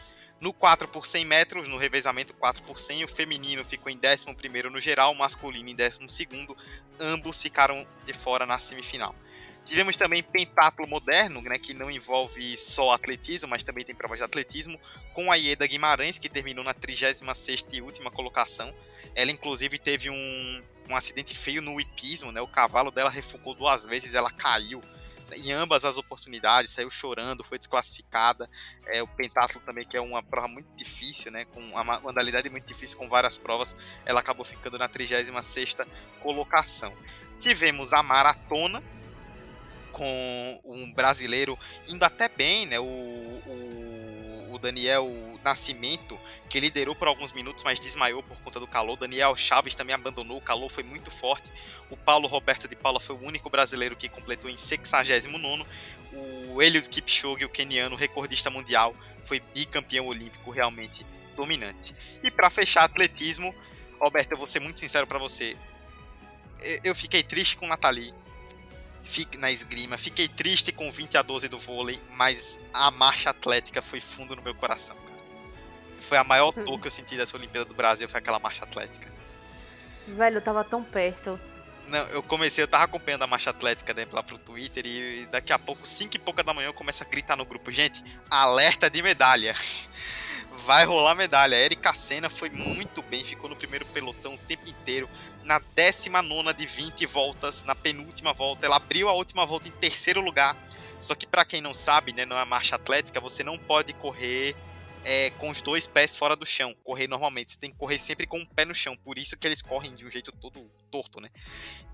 No 4 por 100 metros, no revezamento 4 por 100, o feminino ficou em 11 no geral, o masculino em 12 ambos ficaram de fora na semifinal. Tivemos também pentatlo moderno, né, que não envolve só atletismo, mas também tem provas de atletismo, com a Ieda Guimarães, que terminou na 36ª e última colocação. Ela, inclusive, teve um, um acidente feio no hipismo, né, o cavalo dela refugou duas vezes, ela caiu em ambas as oportunidades, saiu chorando, foi desclassificada. É, o pentatlo também, que é uma prova muito difícil, né, com uma modalidade muito difícil, com várias provas, ela acabou ficando na 36ª colocação. Tivemos a maratona, com um brasileiro indo até bem, né, o, o Daniel Nascimento, que liderou por alguns minutos, mas desmaiou por conta do calor. Daniel Chaves também abandonou, o calor foi muito forte. O Paulo Roberto de Paula foi o único brasileiro que completou em 69 O Eliud Kipchoge, o keniano recordista mundial, foi bicampeão olímpico, realmente dominante. E para fechar atletismo, Roberto, eu vou ser muito sincero para você. Eu fiquei triste com Nathalie na esgrima. Fiquei triste com 20 a 12 do vôlei, mas a marcha atlética foi fundo no meu coração, cara. Foi a maior dor que eu senti dessa Olimpíada do Brasil, foi aquela marcha atlética. Velho, eu tava tão perto. Não, eu comecei, eu tava acompanhando a marcha atlética né, lá pro Twitter e daqui a pouco, 5 e pouca da manhã, eu começo a gritar no grupo, gente, alerta de medalha. (laughs) Vai rolar medalha. A Erika Senna foi muito bem, ficou no primeiro pelotão o tempo inteiro. Na 19 de 20 voltas, na penúltima volta, ela abriu a última volta em terceiro lugar. Só que para quem não sabe, né, não é marcha atlética, você não pode correr é, com os dois pés fora do chão, correr normalmente. Você tem que correr sempre com o um pé no chão. Por isso que eles correm de um jeito todo torto, né?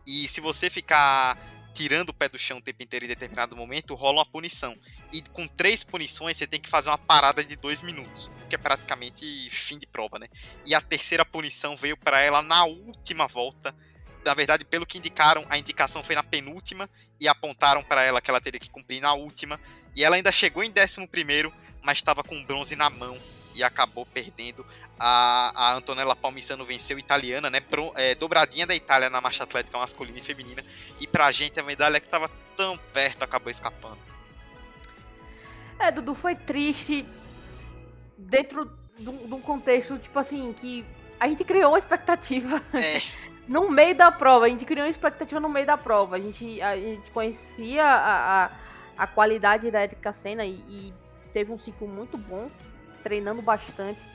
E se você ficar tirando o pé do chão o tempo inteiro em determinado momento, rola uma punição. E com três punições, você tem que fazer uma parada de dois minutos, que é praticamente fim de prova, né? E a terceira punição veio para ela na última volta. Na verdade, pelo que indicaram, a indicação foi na penúltima e apontaram para ela que ela teria que cumprir na última. E ela ainda chegou em décimo primeiro, mas estava com bronze na mão e acabou perdendo. A, a Antonella Palmisano venceu italiana, né? Pro, é, dobradinha da Itália na marcha atlética masculina e feminina. E pra gente a medalha que estava tão perto acabou escapando. É, Dudu, foi triste dentro de um contexto, tipo assim, que a gente criou uma expectativa. É. (laughs) no meio da prova, a gente criou uma expectativa no meio da prova. A gente, a gente conhecia a, a, a qualidade da Erika Senna e, e teve um ciclo muito bom, treinando bastante.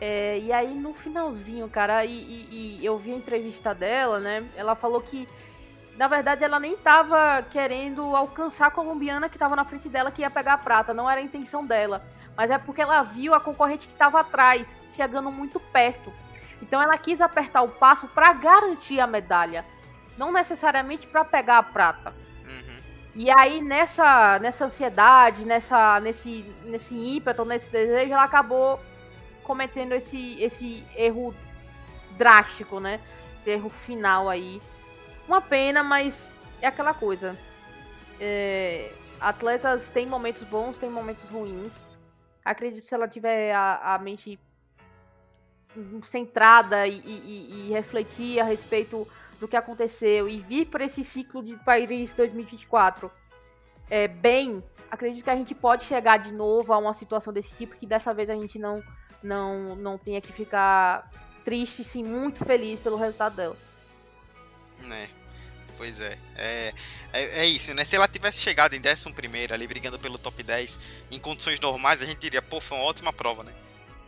É, e aí no finalzinho, cara, e, e, e, eu vi a entrevista dela, né? Ela falou que, na verdade, ela nem tava querendo alcançar a colombiana que tava na frente dela, que ia pegar a prata. Não era a intenção dela. Mas é porque ela viu a concorrente que tava atrás, chegando muito perto. Então ela quis apertar o passo para garantir a medalha. Não necessariamente para pegar a prata. E aí, nessa, nessa ansiedade, nessa, nesse, nesse ímpeto, nesse desejo, ela acabou cometendo esse, esse erro drástico, né? Esse erro final aí. Uma pena, mas é aquela coisa. É, atletas têm momentos bons, têm momentos ruins. Acredito se ela tiver a, a mente centrada e, e, e refletir a respeito do que aconteceu e vir para esse ciclo de Paris 2024 é, bem, acredito que a gente pode chegar de novo a uma situação desse tipo que dessa vez a gente não não não tenha que ficar triste, sim, muito feliz pelo resultado dela. Né. Pois é. É, é. é, isso, né? Se ela tivesse chegado em 11 ali, brigando pelo top 10, em condições normais, a gente diria, pô, foi uma ótima prova, né?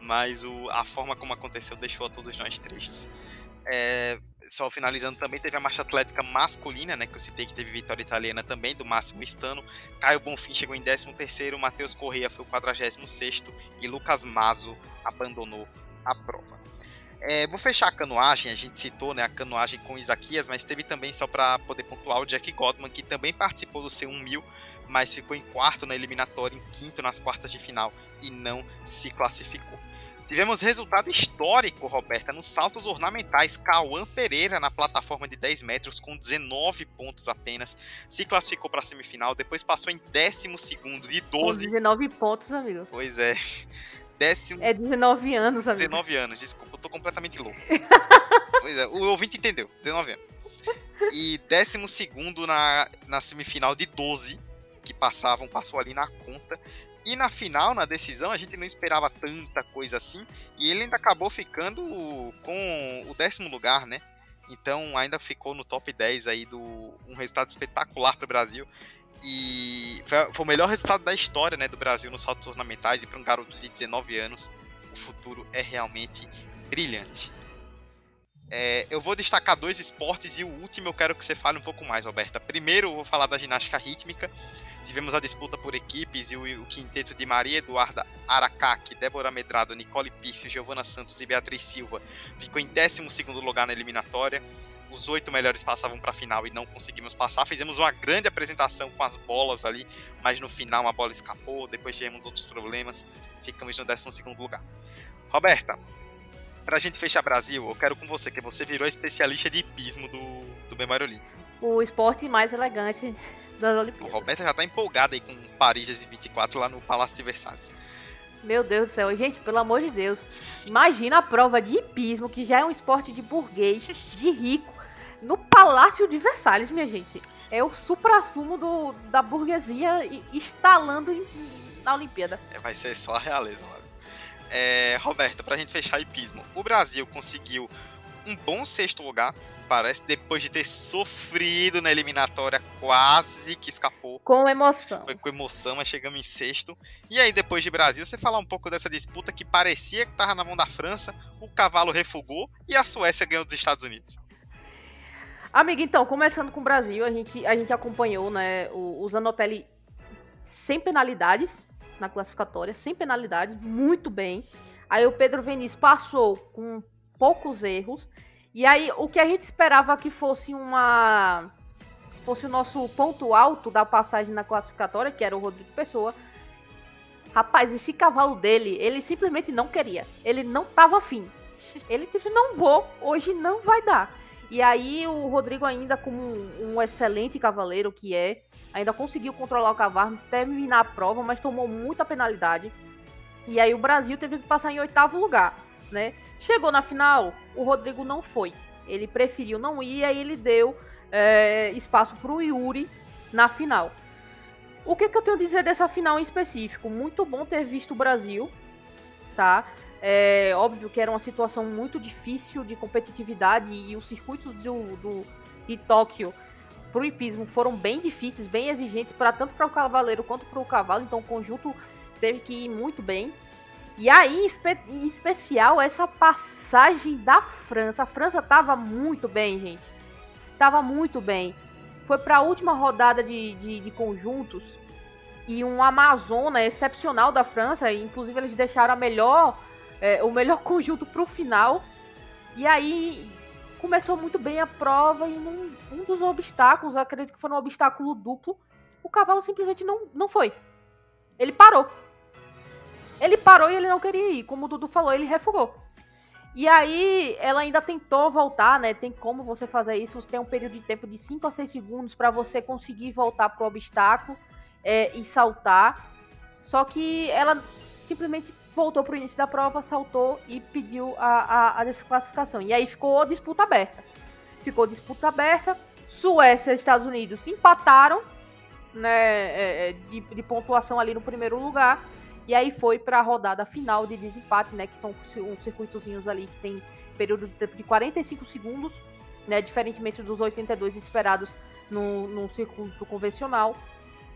Mas o, a forma como aconteceu deixou a todos nós tristes. É, só finalizando também, teve a marcha atlética masculina, né, que eu citei que teve vitória italiana também, do Máximo Estano. Caio Bonfim chegou em 13º, Matheus Correia foi o 46º e Lucas Mazo abandonou a prova. É, vou fechar a canoagem, a gente citou né, a canoagem com Isaquias, mas teve também, só para poder pontuar, o Jack Godman, que também participou do C1000, mas ficou em quarto na eliminatória, em quinto nas quartas de final e não se classificou. Tivemos resultado histórico, Roberta, nos saltos ornamentais. Cauã Pereira, na plataforma de 10 metros, com 19 pontos apenas, se classificou para a semifinal. Depois passou em 12 de 12. Com 19 pontos, amigo. Pois é. (laughs) Décimo... É 19 anos, amigo. 19 anos, desculpa, eu tô completamente louco. (laughs) pois é, o ouvinte entendeu, 19 anos. E 12 na, na semifinal de 12 que passavam, passou ali na conta. E na final, na decisão, a gente não esperava tanta coisa assim. E ele ainda acabou ficando com o décimo lugar, né? Então ainda ficou no top 10 aí do um resultado espetacular para o Brasil. E foi, foi, o melhor resultado da história né, do Brasil nos saltos ornamentais. E para um garoto de 19 anos, o futuro é realmente brilhante. É, eu vou destacar dois esportes e o último eu quero que você fale um pouco mais, Roberta. Primeiro, eu vou falar da ginástica rítmica. Tivemos a disputa por equipes e o, o quinteto de Maria Eduarda Aracaque, Débora Medrado, Nicole Pício, Giovana Santos e Beatriz Silva ficou em 12 lugar na eliminatória. Os oito melhores passavam para a final e não conseguimos passar. Fizemos uma grande apresentação com as bolas ali, mas no final uma bola escapou. Depois tivemos outros problemas. Ficamos no 12 lugar. Roberta, para a gente fechar Brasil, eu quero com você, que você virou especialista de hipismo do, do Memória Olímpica. O esporte mais elegante das Olimpíadas. O Roberta já tá empolgada aí com Paris 2024 lá no Palácio de Versalhes. Meu Deus do céu, gente, pelo amor de Deus. Imagina a prova de hipismo, que já é um esporte de burguês, de rico, no Palácio de Versalhes, minha gente. É o supra-sumo do, da burguesia instalando em, na Olimpíada. É, vai ser só a realeza, mano. É, Roberta, pra gente fechar hipismo, o Brasil conseguiu um bom sexto lugar parece, depois de ter sofrido na eliminatória, quase que escapou. Com emoção. Foi com emoção, mas chegamos em sexto. E aí, depois de Brasil, você falar um pouco dessa disputa que parecia que estava na mão da França, o cavalo refugou e a Suécia ganhou dos Estados Unidos. Amiga, então, começando com o Brasil, a gente, a gente acompanhou, né, o, o Zanotelli sem penalidades na classificatória, sem penalidades, muito bem. Aí o Pedro Vinícius passou com poucos erros. E aí, o que a gente esperava que fosse uma. fosse o nosso ponto alto da passagem na classificatória, que era o Rodrigo Pessoa. Rapaz, esse cavalo dele, ele simplesmente não queria. Ele não tava afim. Ele disse: não vou, hoje não vai dar. E aí o Rodrigo ainda como um, um, excelente cavaleiro que é, ainda conseguiu controlar o cavalo, terminar a prova, mas tomou muita penalidade. E aí o Brasil teve que passar em oitavo lugar, né? Chegou na final, o Rodrigo não foi. Ele preferiu não ir e aí ele deu é, espaço para o Yuri na final. O que, que eu tenho a dizer dessa final em específico? Muito bom ter visto o Brasil, tá? É óbvio que era uma situação muito difícil de competitividade e os circuitos do, do, de Tóquio para o hipismo foram bem difíceis, bem exigentes, para tanto para o cavaleiro quanto para o cavalo, então o conjunto teve que ir muito bem. E aí, em, espe em especial, essa passagem da França. A França tava muito bem, gente. Tava muito bem. Foi para a última rodada de, de, de, conjuntos e um Amazona excepcional da França. Inclusive, eles deixaram melhor, é, o melhor (laughs) conjunto para o final. E aí começou muito bem a prova e num, um dos obstáculos, acredito que foi um obstáculo duplo, o cavalo simplesmente não, não foi. Ele parou. Ele parou e ele não queria ir. Como o Dudu falou, ele refugou. E aí, ela ainda tentou voltar, né? Tem como você fazer isso. Você tem um período de tempo de 5 a 6 segundos para você conseguir voltar pro obstáculo é, e saltar. Só que ela simplesmente voltou pro início da prova, saltou e pediu a, a, a desclassificação. E aí ficou disputa aberta. Ficou disputa aberta. Suécia e Estados Unidos empataram, né? É, é de, de pontuação ali no primeiro lugar. E aí foi para a rodada final de desempate, né? Que são uns circuitozinhos ali que tem período de tempo de 45 segundos, né? Diferentemente dos 82 esperados no, no circuito convencional.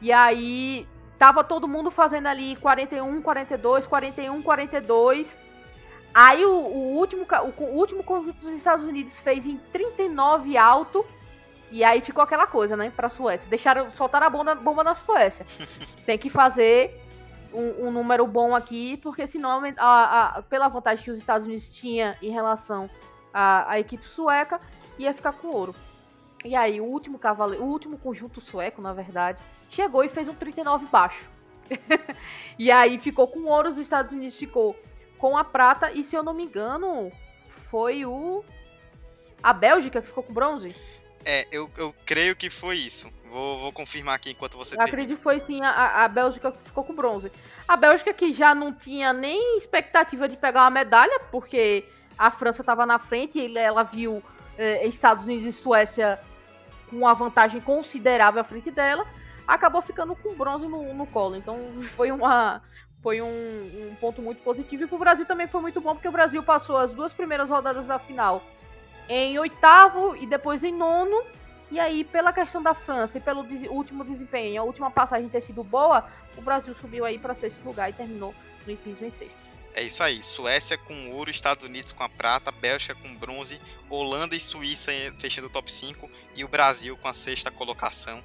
E aí tava todo mundo fazendo ali 41, 42, 41, 42. Aí o, o último o, o, último conjunto dos Estados Unidos fez em 39 alto. E aí ficou aquela coisa, né, pra Suécia. Deixaram, soltar a bomba, bomba na Suécia. (laughs) Tem que fazer um, um, número bom aqui, porque senão, a, a, pela vantagem que os Estados Unidos tinha em relação à, à equipe sueca, ia ficar com ouro. E aí, o último cavaleiro, o último conjunto sueco, na verdade, chegou e fez um 39 baixo. (laughs) e aí ficou com ouro, os Estados Unidos ficou com a prata, e se eu não me engano, foi o. A Bélgica que ficou com bronze? É, eu, eu creio que foi isso. Vou, vou confirmar aqui enquanto você tem. Acredito que foi sim a, a Bélgica que ficou com bronze. A Bélgica que já não tinha nem expectativa de pegar uma medalha, porque a França estava na frente e ela viu eh, Estados Unidos e Suécia com uma vantagem considerável à frente dela, acabou ficando com bronze no, no colo. Então (laughs) foi uma foi um, um ponto muito positivo. E para o Brasil também foi muito bom, porque o Brasil passou as duas primeiras rodadas da final em oitavo e depois em nono. E aí, pela questão da França e pelo último desempenho, a última passagem ter sido boa, o Brasil subiu aí para sexto lugar e terminou no hipismo em sexto. É isso aí. Suécia com ouro, Estados Unidos com a prata, Bélgica com bronze, Holanda e Suíça fechando o top 5 e o Brasil com a sexta colocação.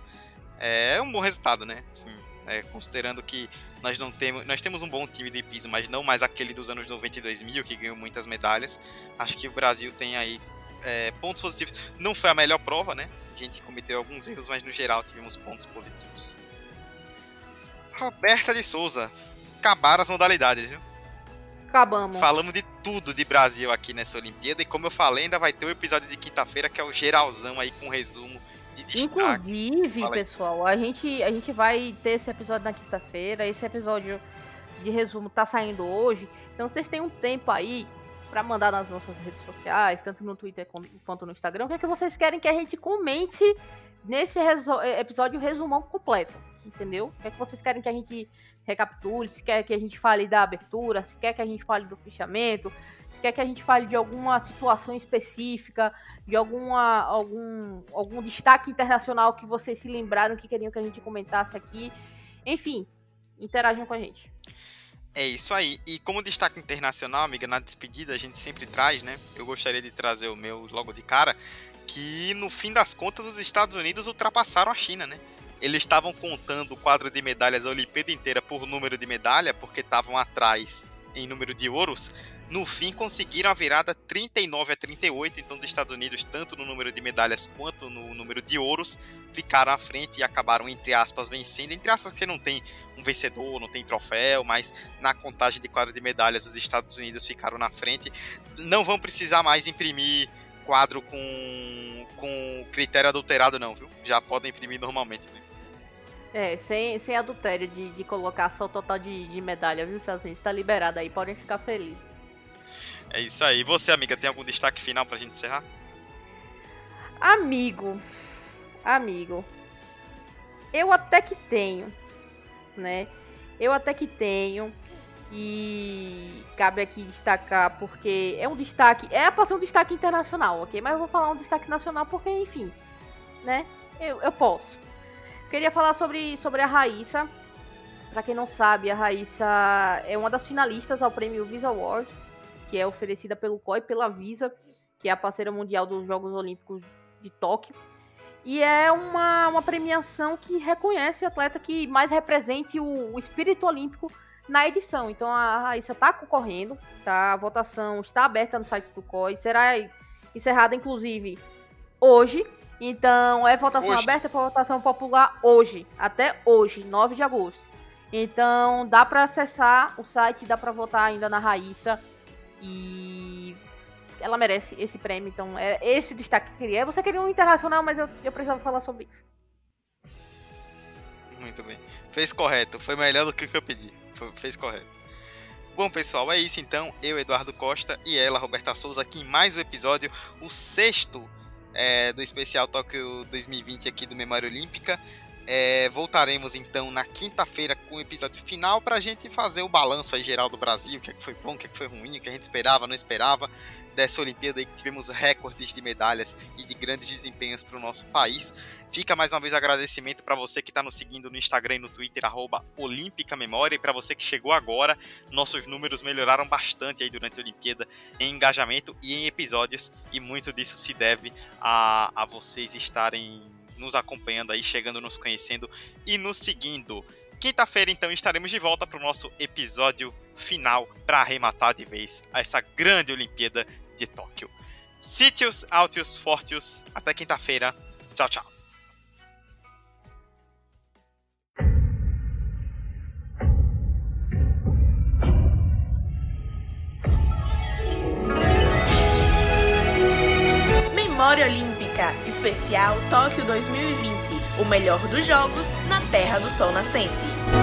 É um bom resultado, né? Assim, é, considerando que nós não temos, nós temos um bom time de piso, mas não mais aquele dos anos 92 mil que ganhou muitas medalhas. Acho que o Brasil tem aí é, pontos positivos. Não foi a melhor prova, né? A gente cometeu alguns erros, mas no geral tivemos pontos positivos. Roberta de Souza. Acabaram as modalidades, viu? Acabamos. Falamos de tudo de Brasil aqui nessa Olimpíada. E como eu falei, ainda vai ter o um episódio de quinta-feira, que é o geralzão aí com resumo de destaques. Inclusive, pessoal, a gente, a gente vai ter esse episódio na quinta-feira. Esse episódio de resumo tá saindo hoje. Então vocês têm um tempo aí para mandar nas nossas redes sociais, tanto no Twitter quanto no Instagram, o que é que vocês querem que a gente comente nesse episódio resumão completo, entendeu? O que é que vocês querem que a gente recapitule, se quer que a gente fale da abertura, se quer que a gente fale do fechamento, se quer que a gente fale de alguma situação específica, de alguma, algum, algum destaque internacional que vocês se lembraram que queriam que a gente comentasse aqui. Enfim, interajam com a gente. É isso aí. E como destaque internacional, amiga, na despedida a gente sempre traz, né? Eu gostaria de trazer o meu logo de cara, que no fim das contas os Estados Unidos ultrapassaram a China, né? eles estavam contando o quadro de medalhas a Olimpíada inteira por número de medalha, porque estavam atrás em número de ouros. No fim, conseguiram a virada 39 a 38. Então, os Estados Unidos, tanto no número de medalhas quanto no número de ouros, ficaram à frente e acabaram, entre aspas, vencendo. Entre aspas, que não tem um vencedor, não tem troféu, mas na contagem de quadro de medalhas, os Estados Unidos ficaram na frente. Não vão precisar mais imprimir quadro com, com critério adulterado, não, viu? Já podem imprimir normalmente. Né? É, sem, sem adultério de, de colocar só o total de, de medalha, viu, Estados Unidos? Tá liberado aí, podem ficar felizes. É isso aí. E você, amiga, tem algum destaque final pra gente encerrar? Amigo, amigo, eu até que tenho, né? Eu até que tenho. E cabe aqui destacar porque é um destaque, é pra ser um destaque internacional, ok? Mas eu vou falar um destaque nacional porque, enfim, né? Eu, eu posso. Queria falar sobre, sobre a Raíssa. Para quem não sabe, a Raíssa é uma das finalistas ao prêmio Visa Award, que é oferecida pelo COI pela Visa, que é a parceira mundial dos Jogos Olímpicos de Tóquio. E é uma, uma premiação que reconhece o atleta que mais represente o, o espírito olímpico na edição. Então a Raíssa está concorrendo, tá? a votação está aberta no site do COI, será encerrada inclusive hoje. Então, é votação hoje. aberta para votação popular hoje, até hoje, 9 de agosto. Então, dá para acessar o site, dá para votar ainda na Raíssa e ela merece esse prêmio. Então, é esse destaque que eu queria. Você queria um internacional, mas eu, eu precisava falar sobre isso. Muito bem. Fez correto. Foi melhor do que eu pedi. fez correto. Bom, pessoal, é isso então. Eu, Eduardo Costa, e ela, Roberta Souza, aqui em mais um episódio, o sexto é, do especial Tóquio 2020 aqui do Memória Olímpica. É, voltaremos então na quinta-feira com o episódio final para a gente fazer o balanço aí geral do Brasil, o que, é que foi bom, o que, é que foi ruim, o que a gente esperava, não esperava dessa Olimpíada aí que tivemos recordes de medalhas e de grandes desempenhos para o nosso país. Fica mais uma vez agradecimento para você que está nos seguindo no Instagram e no Twitter, arroba Olímpica Memória, e para você que chegou agora, nossos números melhoraram bastante aí durante a Olimpíada em engajamento e em episódios, e muito disso se deve a, a vocês estarem nos acompanhando aí, chegando, nos conhecendo e nos seguindo. Quinta-feira, então, estaremos de volta para o nosso episódio final para arrematar de vez essa grande Olimpíada de Tóquio. Sítios, Altios, Fortios. Até quinta-feira. Tchau, tchau. Memória Olímpica Especial Tóquio 2020 O melhor dos jogos na Terra do Sol Nascente.